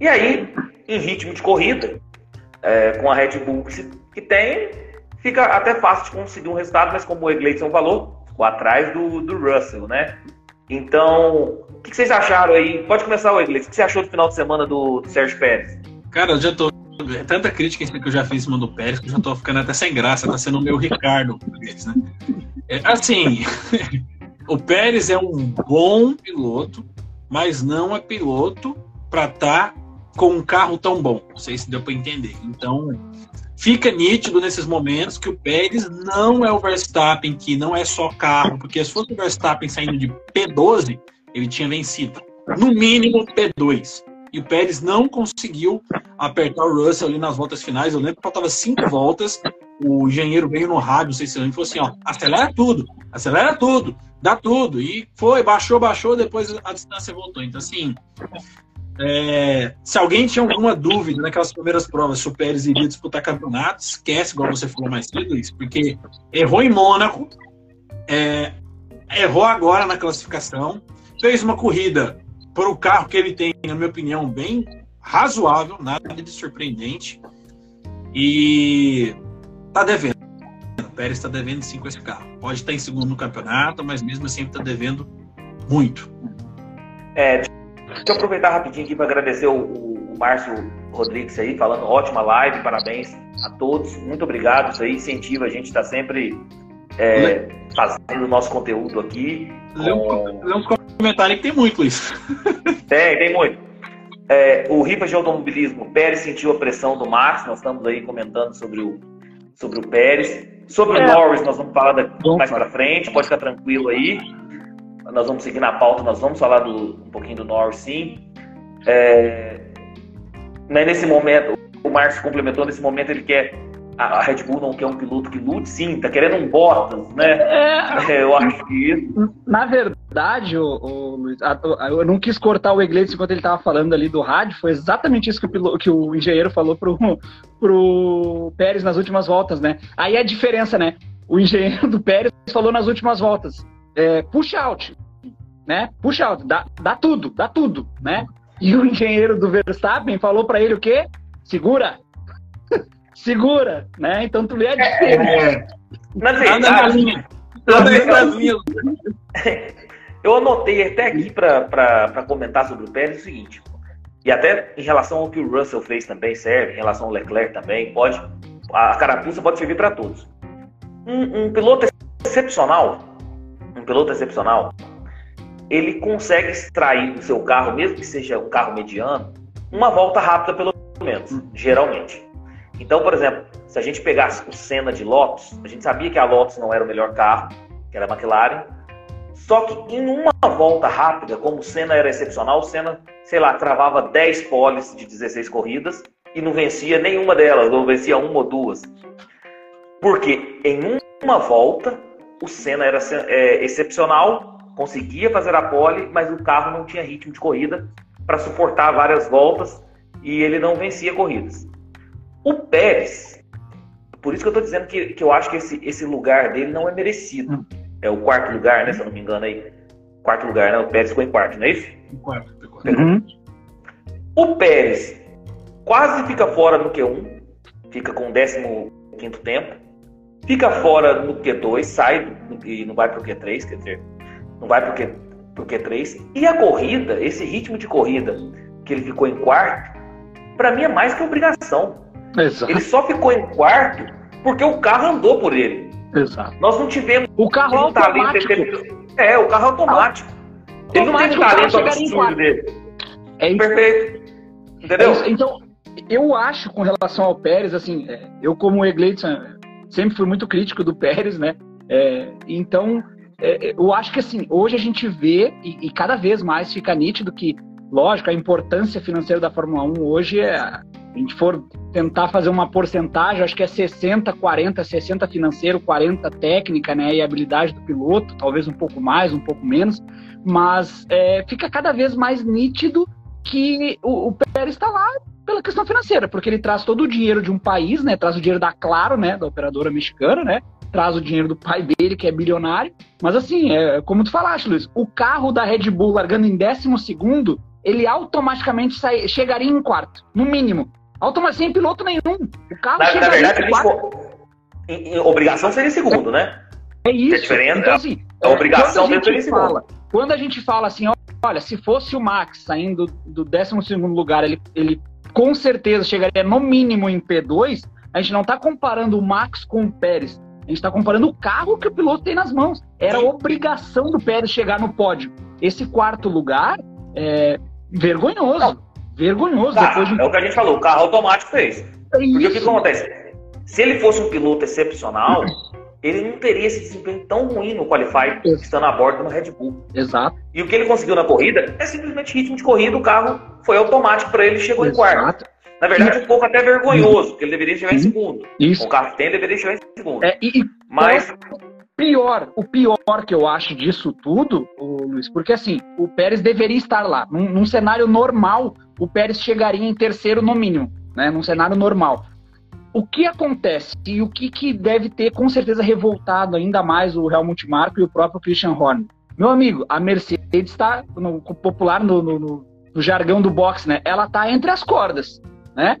E aí, em ritmo de corrida, é, com a Red Bull que tem, fica até fácil de conseguir um resultado, mas como o Egleison falou, ficou atrás do, do Russell, né? Então, o que, vocês acharam aí? Pode começar, o Egleison. O que você achou do final de semana do, do Sérgio Pérez? Cara, eu já tô. É tanta crítica que eu já fiz em cima do Pérez que eu já tô ficando até sem graça, tá sendo o meu Ricardo. Né? É, assim, o Pérez é um bom piloto, mas não é piloto para estar tá com um carro tão bom. Não sei se deu para entender. Então, fica nítido nesses momentos que o Pérez não é o Verstappen, que não é só carro, porque se fosse o Verstappen saindo de P12, ele tinha vencido. No mínimo P2. E o Pérez não conseguiu apertar o Russell ali nas voltas finais. Eu lembro que faltava cinco voltas. O engenheiro veio no rádio, não sei se ele falou assim: ó, acelera tudo, acelera tudo, dá tudo. E foi, baixou, baixou, depois a distância voltou. Então, assim, é, se alguém tinha alguma dúvida naquelas primeiras provas se o Pérez iria disputar campeonato, esquece, igual você falou mais cedo, isso, porque errou em Mônaco, é, errou agora na classificação, fez uma corrida para o carro que ele tem, na minha opinião, bem razoável, nada de surpreendente, e tá devendo. O Pérez está devendo sim com esse carro. Pode estar em segundo no campeonato, mas mesmo assim está devendo muito. É, Deixa eu aproveitar rapidinho aqui para agradecer o, o, Márcio Rodrigues aí, falando ótima live, parabéns a todos, muito obrigado, isso aí incentiva a gente está sempre é, fazendo o nosso conteúdo aqui. Lê uns comentários que tem muito, Luiz. Tem, tem muito. É, o Rivas de Automobilismo, Pérez sentiu a pressão do Max, nós estamos aí comentando sobre o, sobre o Pérez. Sobre é. o Norris, nós vamos falar daqui, mais para frente, pode ficar tranquilo aí nós vamos seguir na pauta, nós vamos falar do, um pouquinho do Norris, sim. É, né, nesse momento, o Márcio complementou, nesse momento ele quer a Red Bull não quer um piloto que lute, sim, tá querendo um Bottas, né? É, eu acho que isso. Na verdade, o, o Luiz, a, a, eu não quis cortar o Iglesias enquanto ele tava falando ali do rádio, foi exatamente isso que o, piloto, que o engenheiro falou pro, pro Pérez nas últimas voltas, né? Aí a diferença, né? O engenheiro do Pérez falou nas últimas voltas é, push out, né? Push out, dá, dá tudo, dá tudo, né? E o engenheiro do Verstappen falou para ele o quê? Segura, segura, né? Então tu lê a diferença. Na verdade, na verdade, eu anotei até aqui para comentar sobre o Pérez o seguinte, e até em relação ao que o Russell fez também serve, em relação ao Leclerc também, pode, a carapuça pode servir para todos. Um, um piloto excepcional um piloto excepcional, ele consegue extrair do seu carro, mesmo que seja um carro mediano, uma volta rápida pelo menos, geralmente. Então, por exemplo, se a gente pegasse o Senna de Lotus, a gente sabia que a Lotus não era o melhor carro, que era a McLaren, só que em uma volta rápida, como o Senna era excepcional, o Senna, sei lá, travava 10 poles de 16 corridas e não vencia nenhuma delas, ou vencia uma ou duas. Porque em uma volta o Senna era é, excepcional, conseguia fazer a pole, mas o carro não tinha ritmo de corrida para suportar várias voltas e ele não vencia corridas. O Pérez, por isso que eu estou dizendo que, que eu acho que esse, esse lugar dele não é merecido. É o quarto lugar, né? Se eu não me engano aí. Quarto lugar, né? O Pérez ficou em quarto, não é isso? Em quarto. Uhum. O Pérez quase fica fora no Q1, fica com o 15 tempo fica fora no Q2, sai e não vai para o Q3, quer dizer, não vai para pro Q3. E a corrida, esse ritmo de corrida que ele ficou em quarto, para mim é mais que obrigação. Exato. Ele só ficou em quarto porque o carro andou por ele. Exato. Nós não tivemos O carro um automático. talento. É, o carro automático. Ele não tem Automático, um o talento absurdo dele. É isso. Perfeito. É Entendeu? isso. Então, eu acho com relação ao Pérez, assim, é, eu como Egleitson sempre fui muito crítico do Pérez, né? É, então, é, eu acho que assim, hoje a gente vê e, e cada vez mais fica nítido que, lógico, a importância financeira da Fórmula 1 hoje é, a gente for tentar fazer uma porcentagem, acho que é 60, 40, 60 financeiro, 40 técnica, né, e habilidade do piloto, talvez um pouco mais, um pouco menos, mas é, fica cada vez mais nítido que o, o Pérez está lá pela questão financeira, porque ele traz todo o dinheiro de um país, né, traz o dinheiro da Claro, né, da operadora mexicana, né, traz o dinheiro do pai dele, que é bilionário, mas assim, é, como tu falaste, Luiz, o carro da Red Bull largando em décimo segundo, ele automaticamente sai- chegaria em quarto, no mínimo. Automaticamente sem piloto nenhum. O carro Na, na verdade, ele quarto. ficou- em- em obrigação seria segundo, né? É isso. diferença- então, assim, a obrigação quando a gente seria fala, quando a gente fala assim, olha, se fosse o Max saindo do 12 segundo lugar, ele, ele com certeza chegaria no mínimo em P2, a gente não está comparando o Max com o Pérez. A gente está comparando o carro que o piloto tem nas mãos. Era obrigação do Pérez chegar no pódio. Esse quarto lugar é vergonhoso. Vergonhoso. Tá, depois de... É o que a gente falou, o carro automático fez. É Porque o que, acontece? Se ele fosse um piloto excepcional, ele não teria esse desempenho tão ruim no Qualify, estando a bordo no Red Bull. Exato. E o que ele conseguiu na corrida é simplesmente ritmo de corrida, o carro foi automático para ele e chegou em quarto. Exato. Na verdade, um pouco até vergonhoso, porque ele deveria chegar em segundo. Isso. O carro que tem, deveria chegar em segundo. É, e, Mas, pior, o pior que eu acho disso tudo, Luiz, porque assim, o Pérez deveria estar lá. Num, num cenário normal, o Pérez chegaria em terceiro no mínimo, né? Num cenário normal. O que acontece e o que, que deve ter com certeza revoltado ainda mais o Helmut Marko e o próprio Christian Horner? Meu amigo, a Mercedes está, no popular no, no- no- no jargão do boxe, né? Ela está entre as cordas, né?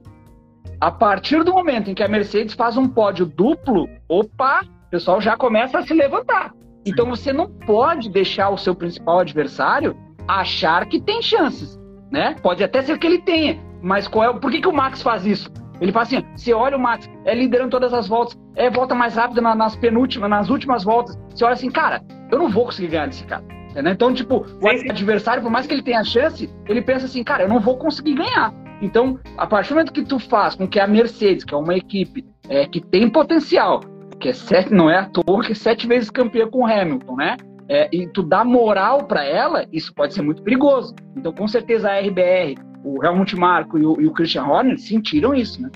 A partir do momento em que a Mercedes faz um pódio duplo, opa, o pessoal já começa a se levantar. Então você não pode deixar o seu principal adversário achar que tem chances, né? Pode até ser que ele tenha, mas qual é, o- por que, que o Max faz isso? Ele faz assim, você olha o Max, é liderando todas as voltas, é volta mais rápida na- nas penúltimas, nas últimas voltas. Você olha assim, cara, eu não vou conseguir ganhar desse cara. entendeu? Então, tipo, o Sim, sim. adversário, por mais que ele tenha chance, ele pensa assim, cara, eu não vou conseguir ganhar. Então, a partir do momento que tu faz com que a Mercedes, que é uma equipe é, que tem potencial, que é sete, não é à toa que é sete vezes campeã com o Hamilton, né? É, e tu dá moral para ela, isso pode ser muito perigoso. Então, com certeza, a RBR, o Helmut Marko e o, e o Christian Horner sentiram isso, né?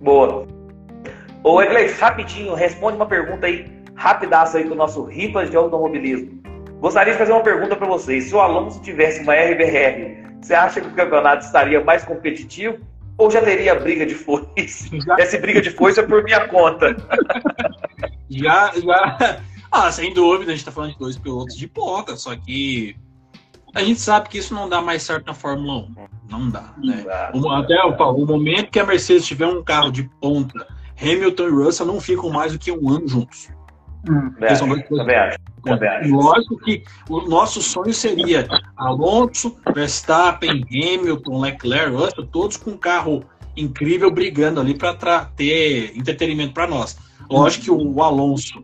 boa. Ô, Eglês, rapidinho, responde uma pergunta aí, rapidaço aí com o nosso Ripas de Automobilismo. Gostaria de fazer uma pergunta para vocês. Se o Alonso tivesse uma RBR, você acha que o campeonato estaria mais competitivo ou já teria briga de foice? Já- Essa briga de foice é por minha conta. Já, já. Ah, sem dúvida, a gente tá falando de dois pilotos de ponta, só que a gente sabe que isso não dá mais certo na Fórmula 1. Não dá, né? O- Até o, o momento que a Mercedes tiver um carro de ponta, Hamilton e Russell não ficam mais do que um ano juntos. São dois acho, também acho. Também acho. Lógico que o nosso sonho seria Alonso, Verstappen, Hamilton, Leclerc, Russell, todos com um carro incrível brigando ali para ter entretenimento para nós. Lógico que o Alonso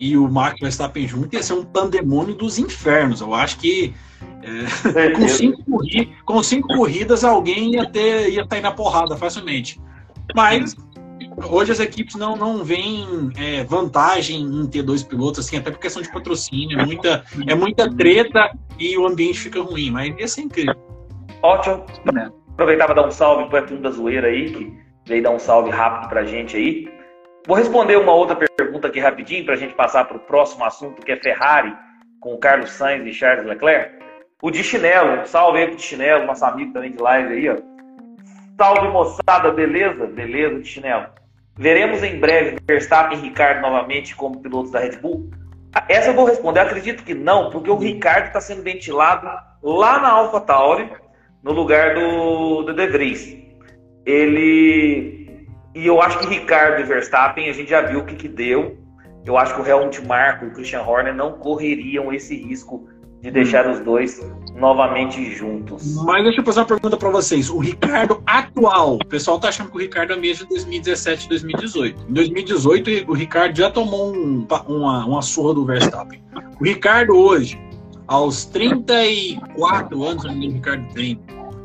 e o Max Verstappen juntos ia ser um pandemônio dos infernos. Eu acho que com Certeza. cinco, corri- com cinco corridas alguém ia ter ia estar aí na porrada facilmente. Mas hoje as equipes não não veem é, vantagem em ter dois pilotos assim, até por questão de patrocínio, é muita é muita treta e o ambiente fica ruim. Mas ia ser incrível. Ótimo. Aproveitar para dar um salve pro Etuno da Zoeira aí, que veio dar um salve rápido pra gente aí. Vou responder uma outra pergunta aqui rapidinho pra gente passar pro próximo assunto, que é Ferrari, com o Carlos Sainz e Charles Leclerc. O de chinelo, salve aí pro de chinelo, nosso amigo também de live aí, ó. Salve moçada, beleza? Beleza de chinelo. Veremos em breve Verstappen e Ricardo novamente como pilotos da Red Bull? Essa eu vou responder, acredito que não, porque o Ricardo está sendo ventilado lá na AlphaTauri, no lugar do, do De Vries. Ele. E eu acho que Ricardo e Verstappen, a gente já viu o que, que deu. Eu acho que o Helmut Marko e o Christian Horner não correriam esse risco de deixar os dois novamente juntos. Mas deixa eu fazer uma pergunta para vocês. O Ricardo atual, o pessoal tá achando que o Ricardo é mesmo de 2017 2018. Em 2018, o Ricardo já tomou um, uma, uma surra do Verstappen. O Ricardo hoje, aos 34 anos, o Ricardo tem,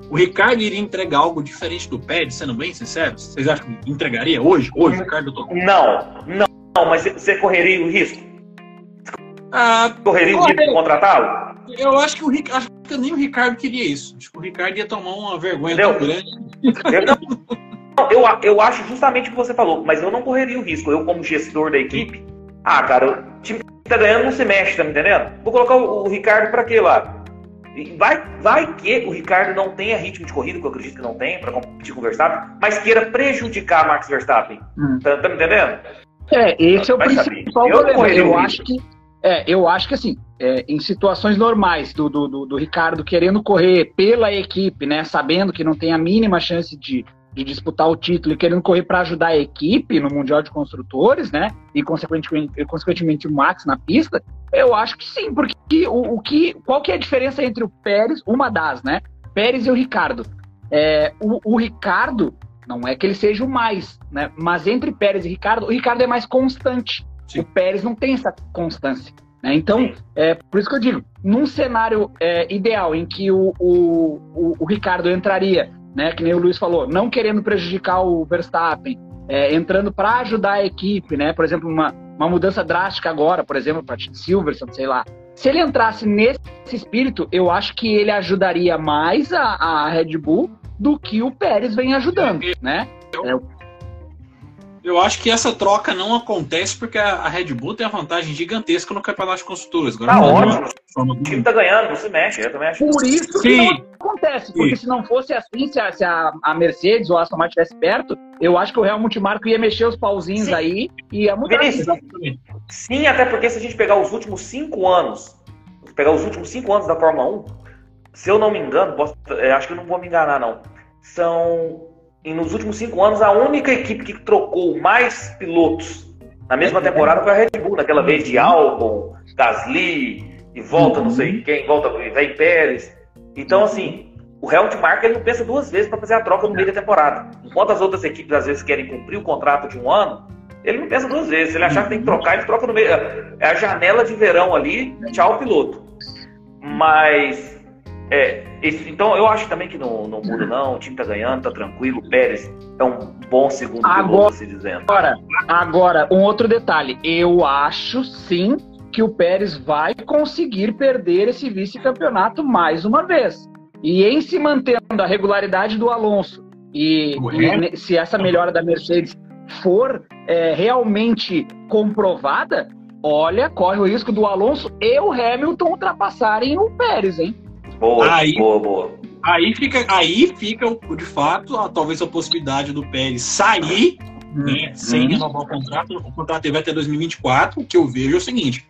o Ricardo iria entregar algo diferente do Pérez, sendo bem sincero? Vocês acham que entregaria hoje? Hoje, Ricardo Não, não, não, mas você correria o risco? Ah, correria o risco de contratá-lo? Eu acho que o Ricardo, acho que nem o Ricardo queria isso. Acho que o Ricardo ia tomar uma vergonha Entendeu? tão grande. Eu, não, eu, eu acho justamente o que você falou, mas eu não correria o risco. Eu, como gestor da equipe, ah, cara, o time que tá ganhando não se mexe, tá me entendendo? Vou colocar o, o Ricardo pra quê lá? Vai, vai que o Ricardo não tenha ritmo de corrida, que eu acredito que não tem, para competir com o Verstappen, mas queira prejudicar Max Verstappen. Hum. Tá, tá, me entendendo? É, esse é o vai principal eu problema. Eu acho que, é, eu acho que assim, é, em situações normais do, do, do, do, Ricardo querendo correr pela equipe, né, sabendo que não tem a mínima chance de, de disputar o título e querendo correr para ajudar a equipe no Mundial de Construtores, né? E consequentemente, consequentemente o Max na pista, eu acho que sim, porque o, o que, qual que é a diferença entre o Pérez, uma das, né? Pérez e o Ricardo. É, o, o Ricardo, não é que ele seja o mais, né? Mas entre Pérez e Ricardo, o Ricardo é mais constante. Sim. O Pérez não tem essa constância. Né? Então, é por isso que eu digo, num cenário é, ideal em que o, o, o, o Ricardo entraria né? Que nem o Luiz falou, não querendo prejudicar o Verstappen, é, entrando para ajudar a equipe, né? Por exemplo, uma, uma mudança drástica agora, por exemplo, para Silverstone, sei lá. Se ele entrasse nesse espírito, eu acho que ele ajudaria mais a, a Red Bull do que o Pérez vem ajudando, né? É, eu acho que essa troca não acontece porque a Red Bull tem a vantagem gigantesca no campeonato de construtores. Agora, tá ótimo. O time tá ganhando, não se mexe. Eu também acho. Por isso Sim. que não acontece. Porque Sim. se não fosse assim, se a, se a, a Mercedes ou a Aston Martin estivesse perto, eu acho que o Helmut Marko ia mexer os pauzinhos Sim. aí e ia mudar. Vinícius, Sim, até porque se a gente pegar os últimos cinco anos, pegar os últimos cinco anos da Fórmula 1, se eu não me engano, posso, é, acho que eu não vou me enganar, não. São e nos últimos cinco anos, a única equipe que trocou mais pilotos na mesma temporada foi a Red Bull, naquela vez de Albon, Gasly, e volta não sei quem, volta vem Pérez. Então, assim, o Helmut Marko ele não pensa duas vezes para fazer a troca no meio da temporada. Enquanto as outras equipes às vezes querem cumprir o contrato de um ano, ele não pensa duas vezes. Se ele achar que tem que trocar, ele troca no meio. É a janela de verão ali, tchau piloto. Mas é, esse, então eu acho também que não, não muda, não. O time tá ganhando, tá tranquilo. O Pérez é um bom segundo agora, piloto, se dizendo. Agora, agora, um outro detalhe. Eu acho sim que o Pérez vai conseguir perder esse vice-campeonato mais uma vez. E em se mantendo a regularidade do Alonso, e, e se essa melhora da Mercedes for é, realmente comprovada, olha, corre o risco do Alonso e o Hamilton ultrapassarem o Pérez, hein? Boa, aí, boa, boa. Aí fica, aí fica, de fato, a, talvez a possibilidade do Pérez sair né, hum, sem hum. renovar o contrato. O contrato deve até 2024. O que eu vejo é o seguinte: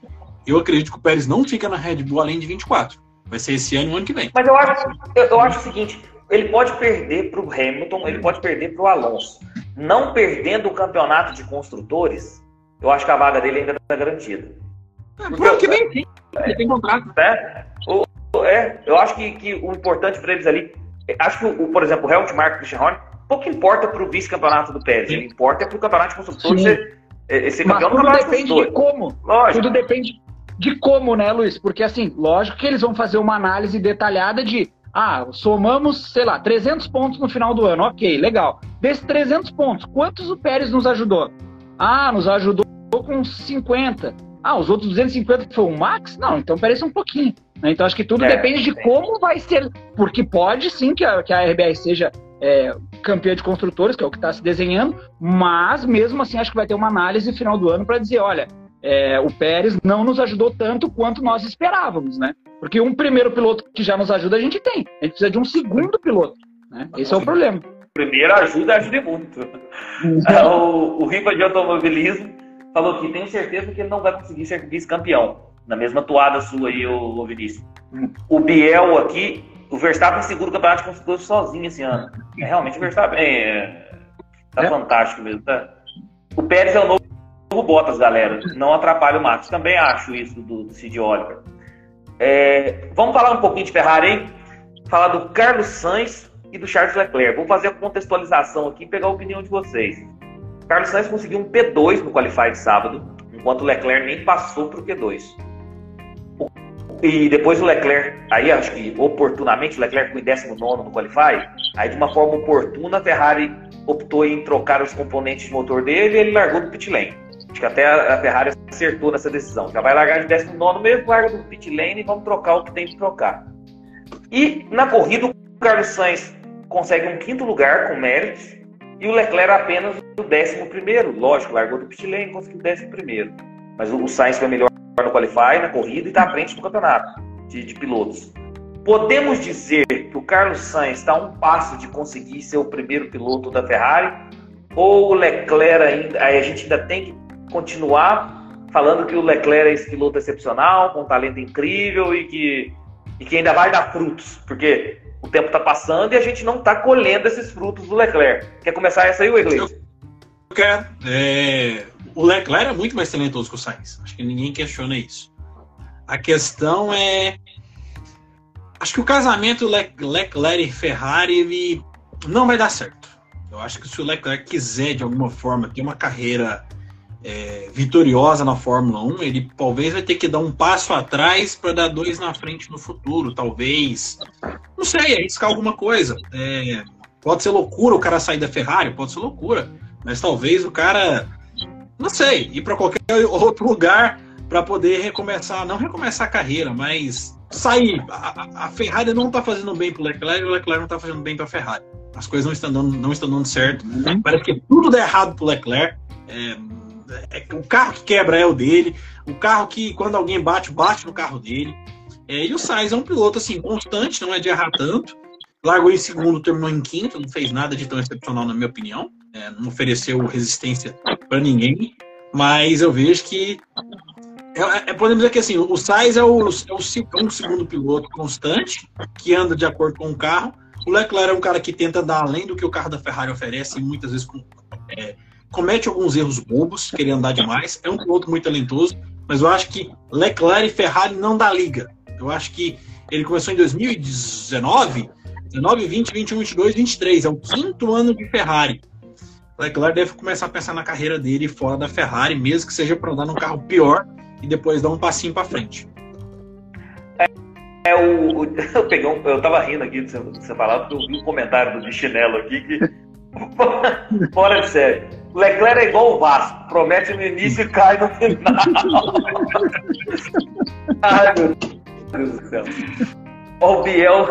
eu acredito que o Pérez não fica na Red Bull além de 24. Vai ser esse ano e o ano que vem. Mas eu acho, eu, eu acho o seguinte: ele pode perder para o Hamilton, ele pode perder para o Alonso. Não perdendo o campeonato de construtores, eu acho que a vaga dele ainda está garantida. É, Porque, que vem sim, ele tem contrato. É, o, é, eu acho que, que o importante para eles ali. Acho que, o, por exemplo, o Helmut Marko Christian Horner, pouco importa para o vice-campeonato do Pérez. Ele importa é para o campeonato de construtores ser, é, ser campeão Mas tudo do depende de como. Lógico. Tudo depende de como, né, Luiz? Porque, assim, lógico que eles vão fazer uma análise detalhada de. Ah, somamos, sei lá, 300 pontos no final do ano. Ok, legal. Desses 300 pontos, quantos o Pérez nos ajudou? Ah, nos ajudou com 50. Ah, os outros 250 foi o Max? Não, então parece um pouquinho. Né? Então acho que tudo é, depende de como vai ser, porque pode sim que a, que a RBR seja é, campeã de construtores, que é o que está se desenhando, mas mesmo assim acho que vai ter uma análise no final do ano para dizer, olha, é, o Pérez não nos ajudou tanto quanto nós esperávamos, né? Porque um primeiro piloto que já nos ajuda a gente tem, a gente precisa de um segundo piloto, né? Esse é o problema. Primeiro ajuda, ajuda muito. o, o Riva de automobilismo falou que tem certeza que ele não vai conseguir ser vice-campeão na mesma toada sua aí, o Vinícius. O Biel aqui, o Verstappen segura o campeonato de construtores sozinho esse ano. É, realmente o Verstappen é, tá é. fantástico mesmo, tá? O Pérez é o novo, novo Bottas, galera. Não atrapalha o Max. Também acho isso do, do Cid Oliver. É, vamos falar um pouquinho de Ferrari, hein? Falar do Carlos Sainz e do Charles Leclerc. Vou fazer a contextualização aqui e pegar a opinião de vocês. Carlos Sainz conseguiu um P2 no Qualify de sábado, enquanto o Leclerc nem passou para o P2. E depois o Leclerc, aí acho que oportunamente, o Leclerc foi em 19 no Qualify, aí de uma forma oportuna a Ferrari optou em trocar os componentes de motor dele e ele largou do pit lane. Acho que até a Ferrari acertou nessa decisão. Já vai largar de 19 mesmo, larga do pit lane e vamos trocar o que tem que trocar. E na corrida, o Carlos Sainz consegue um quinto lugar com méritos e o Leclerc apenas o décimo primeiro. Lógico, largou do pit e conseguiu o décimo primeiro. Mas o Sainz foi melhor no Qualify, na corrida e está à frente do campeonato de, de, pilotos. Podemos dizer que o Carlos Sainz está a um passo de conseguir ser o primeiro piloto da Ferrari? Ou o Leclerc ainda. A gente ainda tem que continuar falando que o Leclerc é esse piloto excepcional, com um talento incrível e que, e que ainda vai dar frutos, porque o tempo está passando e a gente não está colhendo esses frutos do Leclerc. Quer começar essa aí, Wegley? Eu quero. É o Leclerc é muito mais talentoso que o Sainz. Acho que ninguém questiona isso. A questão é. Acho que o casamento Leclerc e Ferrari ele não vai dar certo. Eu acho que se o Leclerc quiser, de alguma forma, ter uma carreira é, vitoriosa na Fórmula 1, ele talvez vai ter que dar um passo atrás para dar dois na frente no futuro. Talvez. Não sei, arriscar alguma coisa. É, pode ser loucura o cara sair da Ferrari, pode ser loucura. Mas talvez o cara não sei, ir para qualquer outro lugar para poder recomeçar, não recomeçar a carreira, mas sair. A, a Ferrari não está fazendo bem para o Leclerc e o Leclerc não está fazendo bem para a Ferrari. As coisas não estão dando, não estão dando certo. Uhum. Parece que tudo dá errado para o Leclerc. É, é, o carro que quebra é o dele. O carro que, quando alguém bate, bate no carro dele. É, e o Sainz é um piloto assim, constante, não é de errar tanto. Largou em segundo, terminou em quinto, não fez nada de tão excepcional, na minha opinião. É, não ofereceu resistência para ninguém, mas eu vejo que é, é, podemos dizer que assim, o Sainz é, o, é, o, é um segundo piloto constante que anda de acordo com o carro. O Leclerc é um cara que tenta dar além do que o carro da Ferrari oferece e muitas vezes com, é, comete alguns erros bobos, querer andar demais. É um piloto muito talentoso, mas eu acho que Leclerc e Ferrari não dá liga. Eu acho que ele começou em 2019, 19, 20, 21, 22, 23. É o quinto ano de Ferrari. Leclerc deve começar a pensar na carreira dele fora da Ferrari, mesmo que seja para andar num carro pior e depois dar um passinho para frente. É, o, eu peguei um, eu tava rindo aqui de você falar, porque eu vi um comentário do chinelo aqui que fora de série. Leclerc é igual o Vasco, promete no início e cai no final. Ai, meu Deus do céu. o Biel,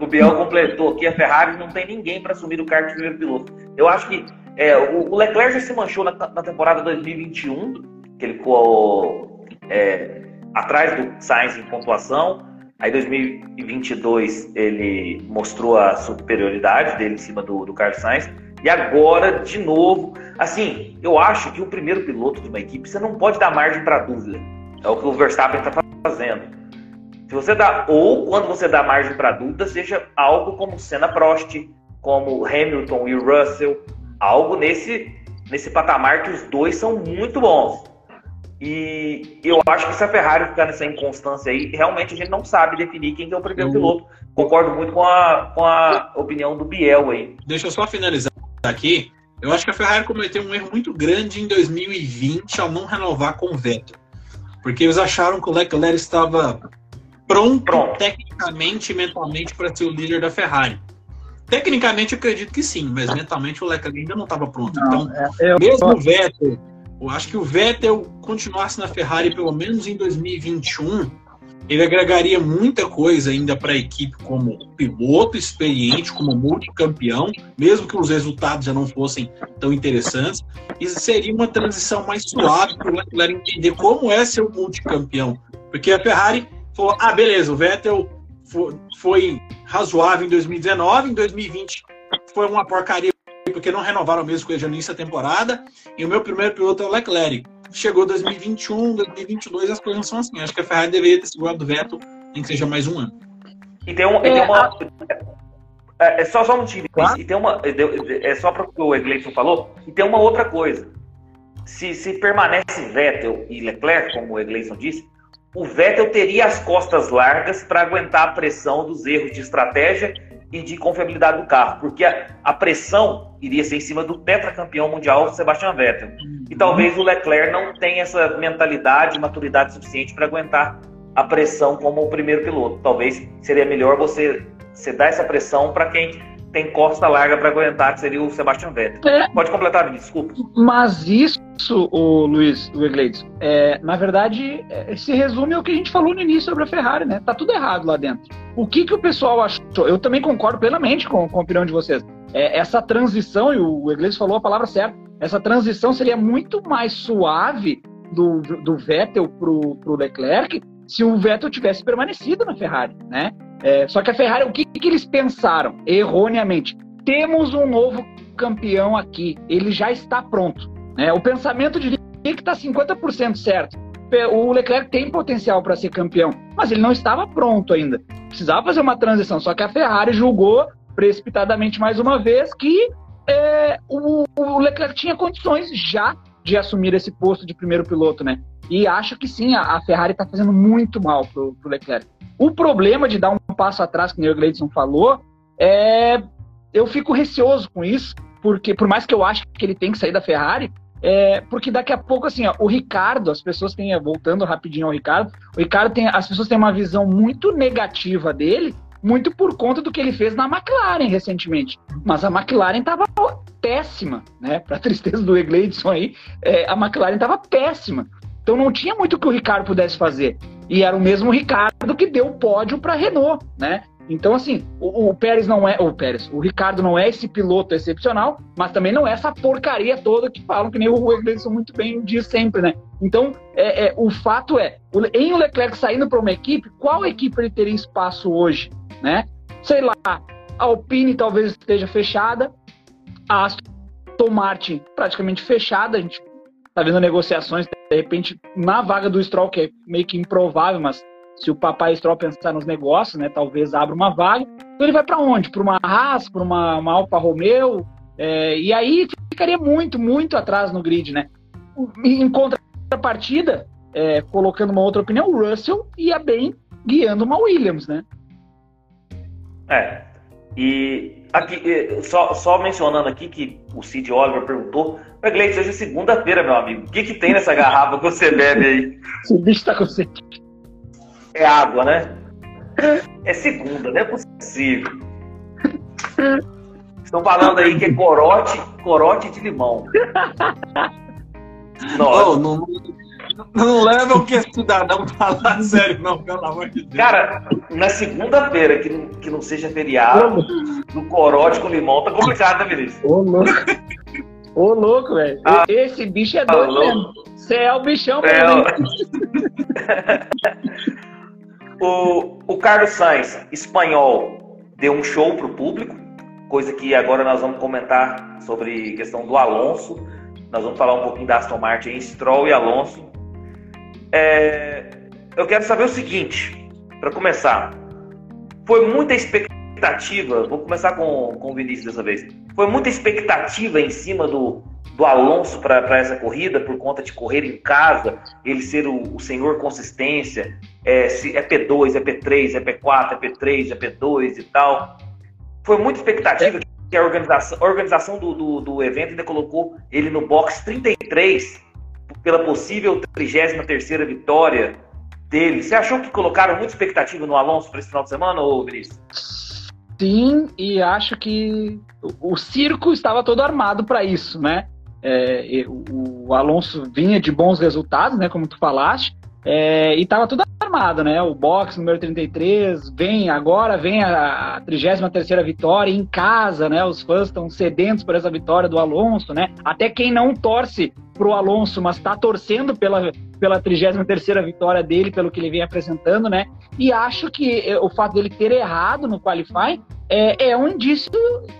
o Biel completou aqui, a Ferrari não tem ninguém para assumir o cargo de primeiro piloto. Eu acho que é, o, Leclerc já se manchou na, na temporada 2021, que ele ficou é, atrás do Sainz em pontuação. Aí 2022 ele mostrou a superioridade dele em cima do, do Carlos Sainz. E agora, de novo, assim, eu acho que o primeiro piloto de uma equipe, você não pode dar margem para dúvida. É o que o Verstappen está fazendo. Se você dá, ou quando você dá margem para dúvida, seja algo como Senna Prost, como Hamilton e Russell, algo nesse, nesse patamar que os dois são muito bons. E eu acho que se a Ferrari ficar nessa inconstância aí, realmente a gente não sabe definir quem é o primeiro eu... piloto. Concordo muito com a, com a opinião do Biel aí. Deixa eu só finalizar aqui. Eu acho que a Ferrari cometeu um erro muito grande em 2020 ao não renovar com o Vettel. Porque eles acharam que o Leclerc estava pronto, pronto. tecnicamente e mentalmente para ser o líder da Ferrari. Tecnicamente, eu acredito que sim, mas mentalmente o Leclerc ainda não estava pronto. Não, então, é, eu... mesmo o Vettel, eu acho que o Vettel continuasse na Ferrari pelo menos em 2021, ele agregaria muita coisa ainda para a equipe como piloto experiente, como multicampeão, mesmo que os resultados já não fossem tão interessantes. E seria uma transição mais suave para o Leclerc entender como é ser um multicampeão. Porque a Ferrari falou: ah, beleza, o Vettel foi razoável em 2019, em 2020 foi uma porcaria porque não renovaram mesmo com ele no início da temporada. E o meu primeiro piloto é o Leclerc. Chegou 2021, 2022, as coisas não são assim. Acho que a Ferrari deveria ter segurado o Vettel, nem que seja mais um ano. E tem, um, é, tem uma. É, é, só, só um motivo. Claro. E tem uma. É só para o que o Egleison falou. E tem uma outra coisa. Se, se permanece Vettel e Leclerc, como o Egleison disse, o Vettel teria as costas largas para aguentar a pressão dos erros de estratégia e de confiabilidade do carro, porque a, a, pressão iria ser em cima do tetracampeão mundial Sebastian Vettel. E talvez o Leclerc não tenha essa mentalidade e maturidade suficiente para aguentar a pressão como o primeiro piloto. Talvez seria melhor você, você dar essa pressão para quem tem costa larga para aguentar, que seria o Sebastian Vettel. É, Pode completar, desculpa. Mas isso, o Luiz, o Iglesias, é, na verdade, é, se resume ao que a gente falou no início sobre a Ferrari, né? Tá tudo errado lá dentro. O que, que o pessoal achou? Eu também concordo plenamente com, com a opinião de vocês. É, essa transição, e o Iglesias falou a palavra certa, essa transição seria muito mais suave do, do Vettel pro, pro Leclerc se o Vettel tivesse permanecido na Ferrari, né? É, só que a Ferrari, o que, que eles pensaram? Erroneamente. Temos um novo campeão aqui, ele já está pronto. Né? O pensamento de que está 50% certo. O Leclerc tem potencial para ser campeão, mas ele não estava pronto ainda. Precisava fazer uma transição, só que a Ferrari julgou precipitadamente mais uma vez que é, o, o, Leclerc tinha condições já de assumir esse posto de primeiro piloto, né? E acho que sim, a, Ferrari está fazendo muito mal pro, pro Leclerc. O problema de dar um passo atrás, que o Gleidson falou, é. Eu fico receoso com isso, porque por mais que eu ache que ele tem que sair da Ferrari, é, porque daqui a pouco, assim, ó, o Ricardo, as pessoas têm, voltando rapidinho ao Ricardo, o Ricardo tem, as pessoas têm uma visão muito negativa dele, muito por conta do que ele fez na McLaren recentemente. Mas a McLaren estava péssima, né? Para tristeza do Egleidson aí, é, a McLaren estava péssima. Então não tinha muito que o Ricardo pudesse fazer. E era o mesmo Ricardo que deu o pódio para Renault, né? Então, assim, o, o, Pérez não é. O Pérez, o Ricardo não é esse piloto excepcional, mas também não é essa porcaria toda que falam, que nem o Egleson muito bem diz sempre, né? Então, é, é, o fato é, em o Leclerc saindo para uma equipe, qual equipe ele teria espaço hoje, né? Sei lá, a Alpine talvez esteja fechada, a Aston Martin praticamente fechada, a gente tá vendo negociações, de repente, na vaga do Stroll, que é meio que improvável, mas se o papai Stroll pensar nos negócios, né, talvez abra uma vaga. Então ele vai para onde? Para uma Haas, para uma, uma Alfa Romeo? É, e aí ficaria muito, muito atrás no grid, né? Em contrapartida, é, colocando uma outra opinião, o Russell ia bem guiando uma Williams, né? É. E aqui, só, só mencionando aqui que o Cid Oliver perguntou Ô, Gleice, hoje é segunda-feira, meu amigo. O que, que tem nessa garrafa que você bebe aí? O bicho tá com sede. É água, né? É segunda, não é possível. Estão falando aí que é corote, corote de limão. Nossa. Oh, não, não leva o que é cidadão falar sério, não, pelo amor de Deus. Cara, na segunda-feira, que, não, que não seja feriado, no corote com limão, tá complicado, né, Vinícius? Ô, louco. Ô, louco, velho. Ah, Esse bicho é doido mesmo. Você é o bichão é, mesmo. o, o Carlos Sainz, espanhol, deu um show pro público, coisa que agora nós vamos comentar sobre questão do Alonso. Nós vamos falar um pouquinho da Aston Martin, Stroll e Alonso. É, eu quero saber o seguinte, para começar. Foi muita expectativa, vou começar com, com o Vinícius dessa vez foi muita expectativa em cima do, do Alonso para essa corrida, por conta de correr em casa, ele ser o, o senhor consistência, é, se é P2, é P3, é P4, é P3, é P2 e tal. Foi muita expectativa é. que a organização, a organização do, do, do, evento ainda colocou ele no box 33 pela possível 33 vitória dele. Você achou que colocaram muita expectativa no Alonso para esse final de semana, ou Vinícius? Sim, e acho que o, circo estava todo armado para isso, né? É, o, Alonso vinha de bons resultados, né? Como tu falaste, é, e estava tudo armado, né? O box número 33 vem agora, vem a, a 33 vitória em casa, né? Os fãs estão sedentos por essa vitória do Alonso, né? Até quem não torce pro Alonso, mas está torcendo pela, pela 33 vitória dele, pelo que ele vem apresentando, né? E acho que eh, o fato dele ter errado no qualifying é, é um indício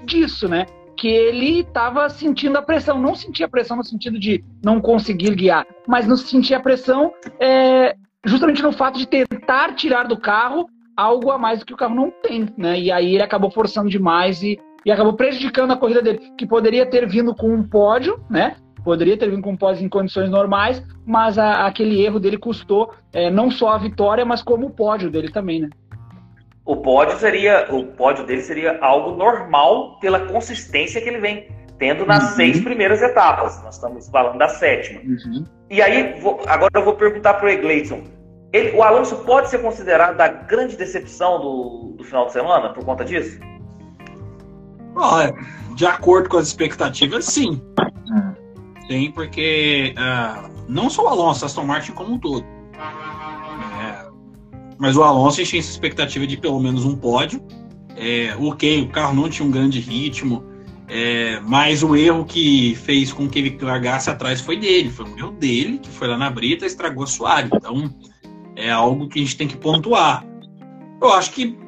disso, né? Que ele estava sentindo a pressão, não sentia pressão no sentido de não conseguir guiar, mas não sentia pressão é, justamente no fato de tentar tirar do carro algo a mais do que o carro não tem, né? E aí ele acabou forçando demais e, e acabou prejudicando a corrida dele, que poderia ter vindo com um pódio, né? poderia ter vindo com pós em condições normais, mas a, aquele erro dele custou é, não só a vitória, mas como o pódio dele também, né? O pódio seria, o pódio dele seria algo normal pela consistência que ele vem tendo nas uhum. seis primeiras etapas. Nós estamos falando da sétima. Uhum. E aí, vou, agora eu vou perguntar para o Egleison. o Alonso pode ser considerado a grande decepção do, do final de semana por conta disso? Olha, de acordo com as expectativas, sim. Sim, porque uh, não só o Alonso, Aston Martin como um todo. Mas o Alonso tinha essa expectativa de pelo menos um pódio. É, ok, o carro não tinha um grande ritmo, é, mas o erro que fez com que ele largasse atrás foi dele, foi o erro dele, que foi lá na brita e estragou a Soares. Então é algo que a gente tem que pontuar. Eu acho que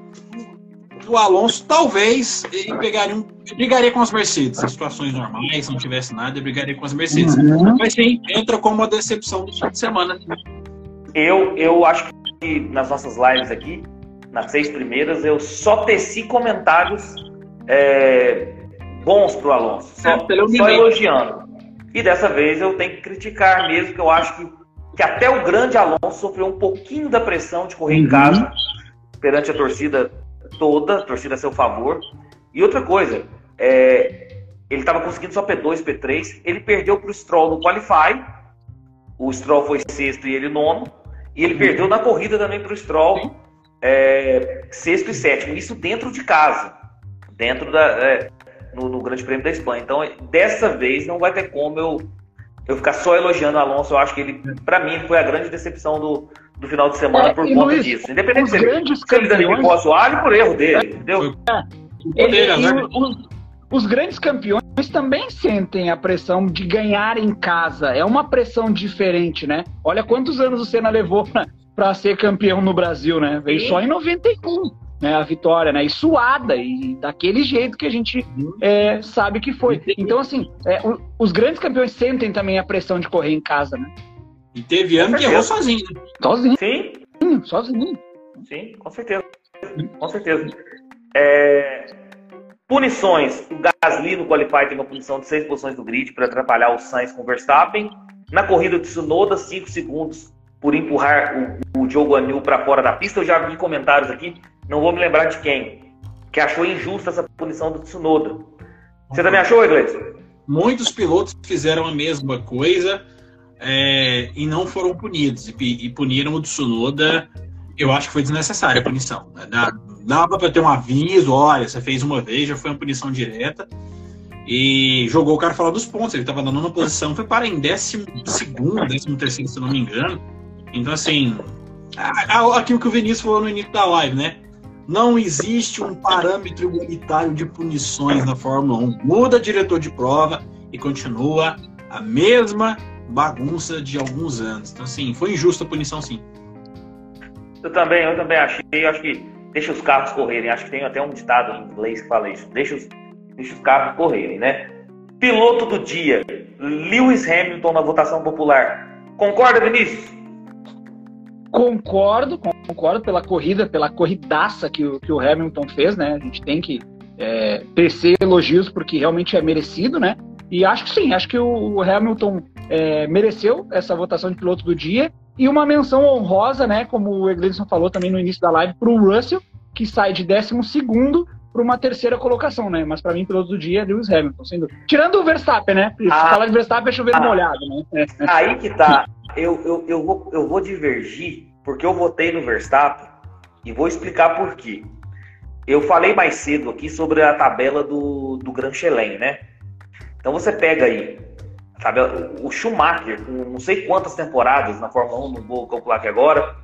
o Alonso talvez ele pegaria um, brigaria com as Mercedes em situações normais, se não tivesse nada, ele brigaria com as Mercedes. Uhum. Mas sim, entra como uma decepção do fim de semana. Eu, eu acho que nas nossas lives aqui, nas seis primeiras, eu só teci comentários é, bons para o Alonso, só, é, só elogiando. E dessa vez eu tenho que criticar mesmo, que eu acho que, que até o grande Alonso sofreu um pouquinho da pressão de correr uhum. em casa perante a torcida toda, a torcida a seu favor. E outra coisa, é, ele estava conseguindo só P2, P3, ele perdeu para o Stroll no Qualify, o Stroll foi sexto e ele nono, e ele perdeu na corrida também para o Stroll, é, sexto e sétimo, isso dentro de casa, dentro da, é, no, no, Grande Prêmio da Espanha. Então, dessa vez, não vai ter como eu, eu ficar só elogiando o Alonso. Eu acho que ele, para mim, foi a grande decepção do, do final de semana é, por conta Luiz, disso. Independente se ele, se ele danificou a Soalho por erro dele, entendeu? É, ele, né? os, os grandes campeões também sentem a pressão de ganhar em casa. É uma pressão diferente, né? Olha quantos anos o Senna levou para ser campeão no Brasil, né? Veio Sim. só em 91 né, a vitória, né, e suada, e daquele jeito que a gente é, sabe que foi. Então, assim, é, o, os grandes campeões sentem também a pressão de correr em casa, né? E teve ano que errou sozinho. Né? Sozinho. Sim. Sozinho. Sim, com certeza. Com certeza. É... Punições. O Gasly no Qualify tem uma punição de seis posições do grid para atrapalhar o Sainz com o Verstappen. Na corrida de Tsunoda, cinco segundos por empurrar o, o Diogo Anil para fora da pista. Eu já vi comentários aqui não vou me lembrar de quem, que achou injusta essa punição do Tsunoda. Você também achou, Iglesias? Muitos pilotos fizeram a mesma coisa é, e não foram punidos. E, e, puniram o Tsunoda. Eu acho que foi desnecessária a punição. Né? Dava para ter um aviso: olha, você fez uma vez, já foi uma punição direta. E jogou o cara fora dos pontos. Ele estava dando uma posição, foi para em décimo segundo, décimo terceiro, se não me engano. Então, assim, aquilo que o Vinícius falou no início da live, né? Não existe um parâmetro igualitário de punições na Fórmula 1. Muda diretor de prova e continua a mesma bagunça de alguns anos. Então, assim, foi injusta a punição, sim. Eu também, eu também achei. Eu acho que deixa os carros correrem. Acho que tem até um ditado em inglês que fala isso. Deixa os, deixa os carros correrem, né? Piloto do dia, Lewis Hamilton na votação popular. Concorda, Vinícius? Concordo, concordo pela corrida, pela corridaça que o, que o Hamilton fez, né? A gente tem que é, tecer elogios porque realmente é merecido, né? E acho que sim, acho que o Hamilton é, mereceu essa votação de piloto do dia e uma menção honrosa, né? Como o Egleison falou também no início da live, para o Russell, que sai de 12 para uma terceira colocação, né? Mas para mim, piloto do dia é Lewis Hamilton, sem dúvida. Tirando o Verstappen, né? Ah, Falar de Verstappen é chover ah, molhado, né? Aí que tá eu, eu, eu, vou, eu vou divergir, porque eu votei no Verstappen e vou explicar por quê. Eu falei mais cedo aqui sobre a tabela do, do Grand Chelem, né? Então você pega aí tabela, o Schumacher, com não sei quantas temporadas na Fórmula 1, não vou calcular aqui agora,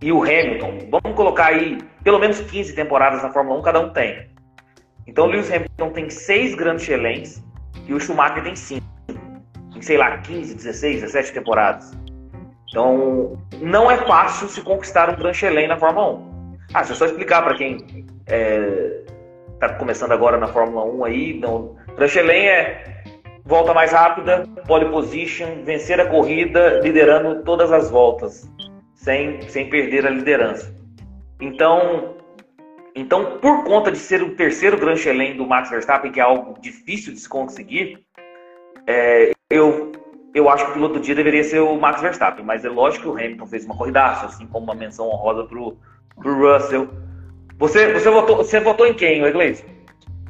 e o Hamilton, vamos colocar aí pelo menos 15 temporadas na Fórmula 1, cada um tem. Então o Lewis Hamilton tem seis Grand Chelems e o Schumacher tem cinco. Em, sei lá, 15, 16, 17 temporadas. Então, não é fácil se conquistar um Grand Chelem na Fórmula 1. Ah, se eu só explicar para quem está é, tá começando agora na Fórmula 1 aí, não, Grand é volta mais rápida, pole position, vencer a corrida liderando todas as voltas, sem, sem perder a liderança. Então, então, por conta de ser o terceiro Grand Chelem do Max Verstappen, que é algo difícil de se conseguir, é, eu, eu acho que o piloto do dia deveria ser o Max Verstappen, mas é lógico que o Hamilton fez uma corridaça, assim como uma menção honrosa pro, pro Russell. Você, você, votou, você votou em quem, Iglesias?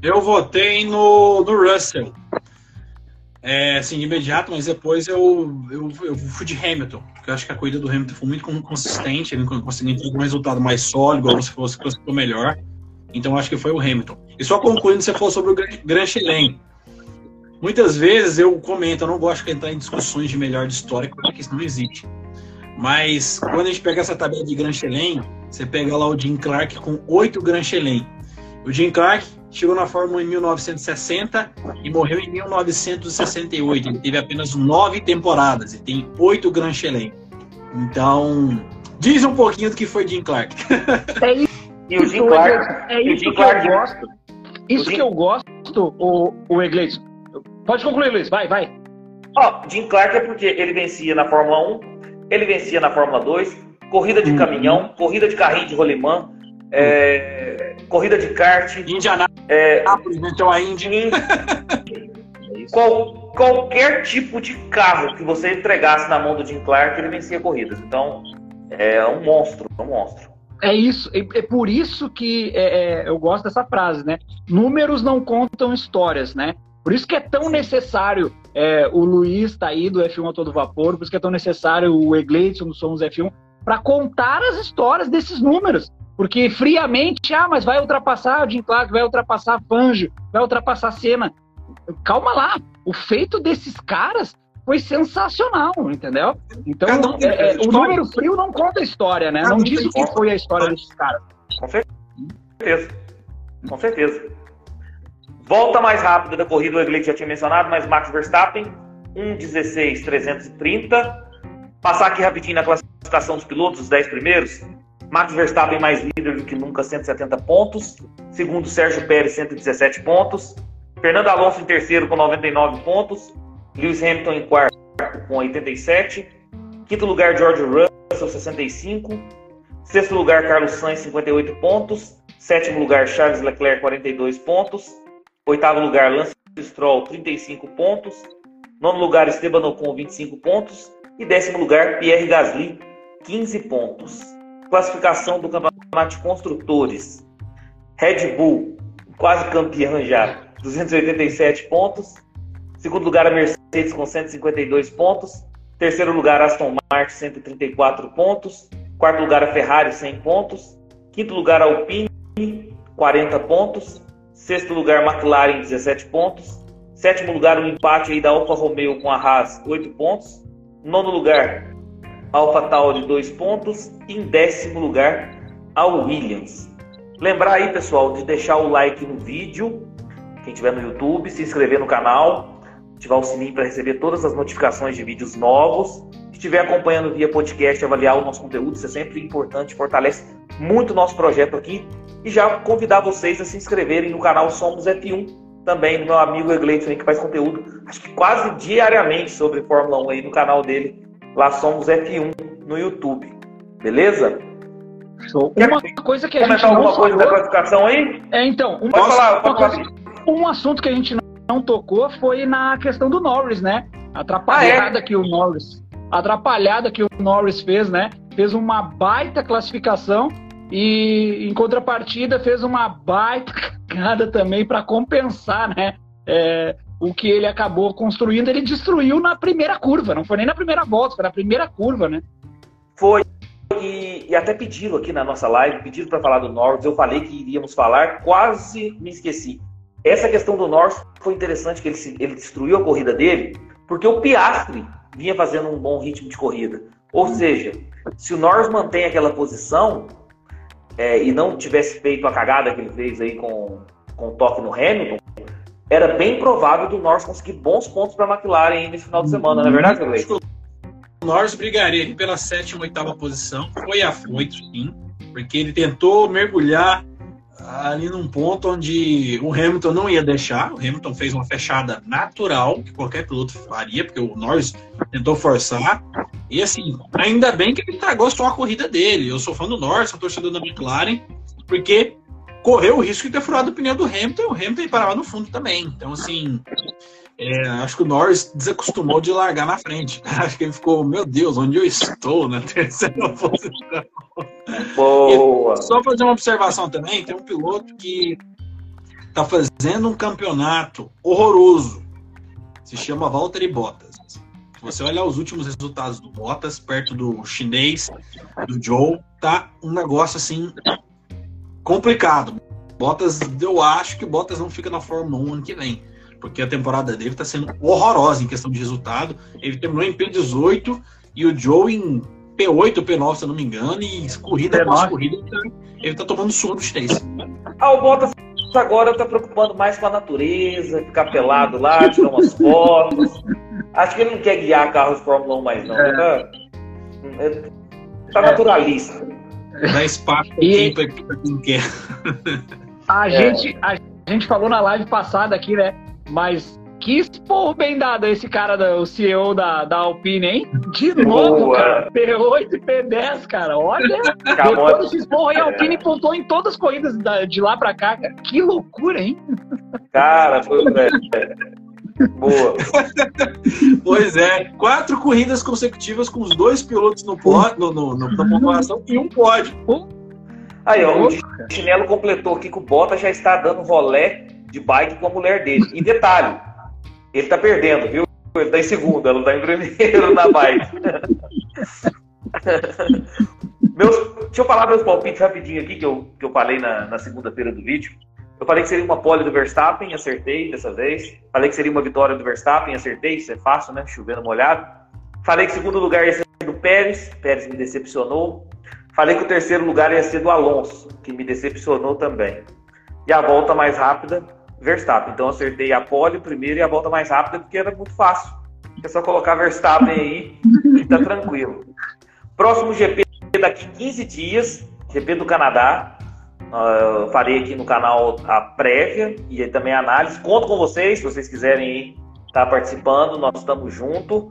Eu votei no, no Russell. É, assim, de imediato, mas depois eu, eu, eu fui de Hamilton, porque eu acho que a corrida do Hamilton foi muito consistente, ele conseguiu ter um resultado mais sólido, ou se fosse classificou melhor. Então acho que foi o Hamilton. E só concluindo, você falou sobre o Grand Chelem. Muitas vezes eu comento, eu não gosto de entrar em discussões de melhor de história, porque isso não existe. Mas quando a gente pega essa tabela de Grand Chelem, você pega lá o Jim Clark com oito Grand Chelem. O Jim Clark chegou na Fórmula em 1960 e morreu em 1968. Ele teve apenas nove temporadas e tem oito Grand Chelem. Então, diz um pouquinho do que foi Jim Clark. É isso, e o Jim Clark, é isso que eu gosto. Isso que eu gosto, o, o Iglesias. Pode concluir, Luiz. Vai, vai. Ó, oh, Jim Clark é porque ele vencia na Fórmula 1, ele vencia na Fórmula 2, corrida de uhum. caminhão, corrida de carrinho de rolimã, é, corrida de kart. Indianápolis, é, então a Indy. Qual, qualquer tipo de carro que você entregasse na mão do Jim Clark, ele vencia corridas. Então, é um monstro, é um monstro. É isso, é, é por isso que é, é, eu gosto dessa frase, né? Números não contam histórias, né? Por isso que é tão necessário é, o Luiz tá aí do F1 a todo vapor, por isso que é tão necessário o Egleison do Somos F1 para contar as histórias desses números. Porque friamente, ah, mas vai ultrapassar o Jim Clark, vai ultrapassar Fangio, vai ultrapassar Senna. Calma lá, o feito desses caras foi sensacional, entendeu? Então, é, é, o número frio não conta a história, né? Não diz o que foi a história desses caras. Com certeza. Com certeza. Volta mais rápida da corrida, o Egley já tinha mencionado, mas Max Verstappen, 1,16,330. Passar aqui rapidinho na classificação dos pilotos, os 10 primeiros. Max Verstappen mais líder do que nunca, 170 pontos. Segundo, Sérgio Pérez, 117 pontos. Fernando Alonso em terceiro com 99 pontos. Lewis Hamilton em quarto com 87. Quinto lugar, George Russell, 65. Sexto lugar, Carlos Sainz, 58 pontos. Sétimo lugar, Charles Leclerc, 42 pontos. Oitavo lugar, Lance Stroll, 35 pontos. Nono lugar, Esteban Ocon, 25 pontos. E décimo lugar, Pierre Gasly, 15 pontos. Classificação do Campeonato de Construtores. Red Bull, quase campeão já, 287 pontos. Segundo lugar, a Mercedes com 152 pontos. Terceiro lugar, Aston Martin, 134 pontos. Quarto lugar, a Ferrari, 100 pontos. Quinto lugar, a Alpine, 40 pontos. Sexto lugar, McLaren, 17 pontos. Sétimo lugar, o um empate aí da Alfa Romeo com a Haas, 8 pontos. Nono lugar, AlphaTauri 2 pontos. E em décimo lugar, a Williams. Lembrar aí, pessoal, de deixar o like no vídeo, quem estiver no YouTube, se inscrever no canal, ativar o sininho para receber todas as notificações de vídeos novos. Se estiver acompanhando via podcast, avaliar o nosso conteúdo, isso é sempre importante, fortalece muito o nosso projeto aqui. E já convidar vocês a se inscreverem no canal Somos F1, também do meu amigo Egleison, que faz conteúdo, acho que quase diariamente sobre Fórmula 1 aí no canal dele Lá somos F1 no YouTube. Beleza? Show. Uma coisa que a gente alguma coisa falou... da classificação aí? É, então, um, pode falar, pode falar. Coisa, um assunto que a gente não tocou foi na questão do Norris, né? Atrapalhada ah, é? que o Norris. Atrapalhada que o Norris fez, né? Fez uma baita classificação e em contrapartida fez uma baita cagada também para compensar, né? É, o que ele acabou construindo, ele destruiu na primeira curva, não foi nem na primeira volta, foi na primeira curva, né? Foi. E, e até pediram aqui na nossa live, pediram para falar do Norris, eu falei que iríamos falar, quase me esqueci. Essa questão do Norris foi interessante que ele, ele destruiu a corrida dele, porque o Piastri vinha fazendo um bom ritmo de corrida. Ou seja, se o Norris mantém aquela posição é, e não tivesse feito a cagada que ele fez aí com, com o toque no Hamilton, era bem provável do Norris conseguir bons pontos para a McLaren nesse final de semana, não é verdade, Gley? O Norris brigaria pela sétima, oitava posição. Foi afoito, sim, porque ele tentou mergulhar ali num ponto onde o Hamilton não ia deixar. O Hamilton fez uma fechada natural, que qualquer piloto faria, porque o Norris tentou forçar. E assim, ainda bem que ele tragou só a corrida dele. Eu sou fã do Norris, sou torcedor da McLaren, porque correu o risco de ter furado o pneu do Hamilton e o Hamilton parava no fundo também. Então, assim, é, acho que o Norris desacostumou de largar na frente. Acho que ele ficou, meu Deus, onde eu estou na terceira posição. Boa! E só fazer uma observação também, tem um piloto que está fazendo um campeonato horroroso. Se chama Valtteri Bottas. Se você olhar os últimos resultados do Bottas, perto do chinês, do Joe, tá um negócio assim complicado. Bottas, eu acho que Bottas não fica na Fórmula 1 ano que vem porque a temporada dele está sendo horrorosa em questão de resultado. Ele terminou em P18 e o Joe em P8, P9, se eu não me engano, e corrida após corrida ele está tomando suor do chinês. Ah, o Bottas agora está preocupando mais com a natureza, ficar pelado lá, tirar umas fotos. Acho que ele não quer guiar carros de Fórmula 1 mais, não. É. Ele tá, tá naturalista. Dá espaço e... para quem quer. A, é. gente, a gente falou na live passada aqui, né? Mas que esporro bem dado esse cara, o CEO da, da Alpine, hein? De novo, Boa. cara. P8 e P10, cara. Olha, depois desse esporro aí, a Alpine pontou em todas as corridas de lá pra cá, cara. Que loucura, hein? Cara, foi Boa. pois é, quatro corridas consecutivas com os dois pilotos no, pod, no, no, no, na pontuação e um pódio. Aí, ó, o Chinelo completou aqui que o Bottas já está dando rolé de bike com a mulher dele. E detalhe, ele tá perdendo, viu? Ele tá em segundo, ela não tá em primeiro na bike. meus, deixa eu falar meus palpites rapidinho aqui, que eu, que eu falei na, na segunda-feira do vídeo. Eu falei que seria uma pole do Verstappen, acertei dessa vez. Falei que seria uma vitória do Verstappen, acertei, isso é fácil, né? Chovendo molhado. Falei que segundo lugar ia ser do Pérez, Pérez me decepcionou. Falei que o terceiro lugar ia ser do Alonso, que me decepcionou também. E a volta mais rápida Verstappen. Então acertei a pole primeiro e a volta mais rápida porque era muito fácil. É só colocar Verstappen aí e tá tranquilo. Próximo GP daqui 15 dias, GP do Canadá. Uh, farei aqui no canal a prévia e também a análise. Conto com vocês, se vocês quiserem estar tá participando, nós estamos juntos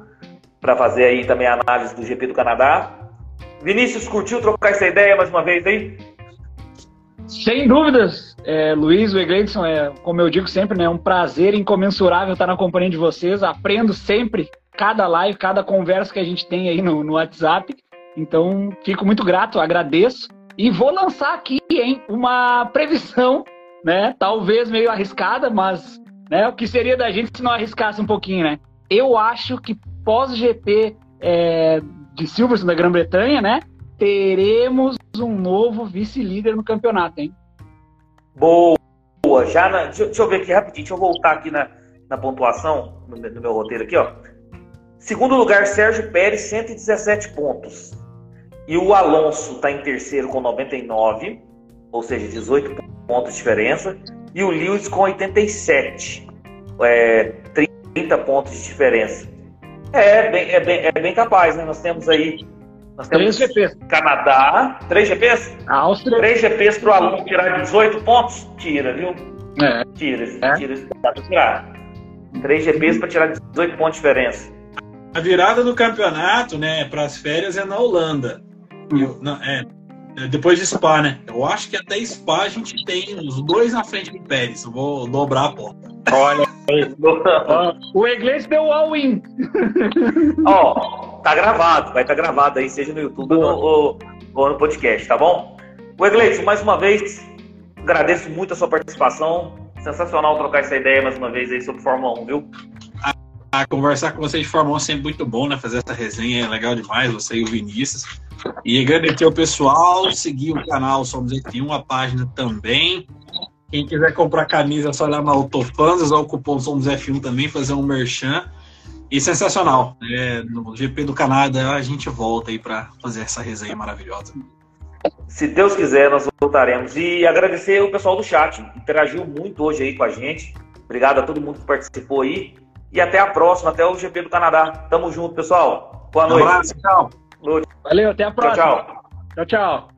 para fazer aí também a análise do GP do Canadá. Vinícius, curtiu trocar essa ideia mais uma vez aí? Sem dúvidas, é, Luiz, o Egleidson, é, como eu digo sempre, né, é um prazer incomensurável estar na companhia de vocês. Aprendo sempre, cada live, cada conversa que a gente tem aí no, no WhatsApp. Então, fico muito grato, agradeço. E vou lançar aqui, hein, uma previsão, né? Talvez meio arriscada, mas né, o que seria da gente se não arriscasse um pouquinho, né? Eu acho que pós-GP é, de Silverstone da Grã-Bretanha, né? teremos um novo vice-líder no campeonato, hein? Boa! Já na, deixa, deixa, eu ver aqui rapidinho, deixa eu voltar aqui na, na pontuação, no, no meu roteiro aqui, ó. Segundo lugar, Sérgio Pérez, 117 pontos. E o Alonso está em terceiro com 99, ou seja, 18 pontos de diferença. E o Lewis com 87, é, 30 pontos de diferença. É bem, é, bem, é bem capaz, né? Nós temos aí nós temos três GPs. Canadá, três GPs? Áustria. Três GPs para o aluno tirar 18 pontos? Tira, viu? É. Tira, é. tira, dá para tirar. Três GPs para tirar 18 pontos de diferença. A virada do campeonato, né, para as férias é na Holanda. Eu, não, é, é, depois de Spa, né? Eu acho que até Spa a gente tem os dois na frente do Pérez. Eu vou dobrar a porta. Olha, o inglês deu all-in. Ó, tá gravado, vai estar tá gravado aí, seja no YouTube ou, ou, no podcast, tá bom? O Iglesias, mais uma vez, agradeço muito a sua participação. Sensacional trocar essa ideia mais uma vez aí sobre Fórmula 1, viu? A, a conversar com vocês de Fórmula 1 é sempre muito bom, né? Fazer essa resenha é legal demais, você e o Vinícius. E agradecer ao pessoal, seguir o canal Somos F1, a página também. Quem quiser comprar camisa, é só olhar na Autofans, usar o cupom Somos F1 também, fazer um merchan. E sensacional. É, no GP do Canadá a gente volta aí para fazer essa resenha maravilhosa. Se Deus quiser, nós voltaremos. E agradecer o pessoal do chat, interagiu muito hoje aí com a gente. Obrigado a todo mundo que participou aí. E até a próxima, até o GP do Canadá. Tamo junto, pessoal. Boa noite. Um abraço, tchau. Valeu, até a próxima. Tchau, tchau. Tchau, tchau.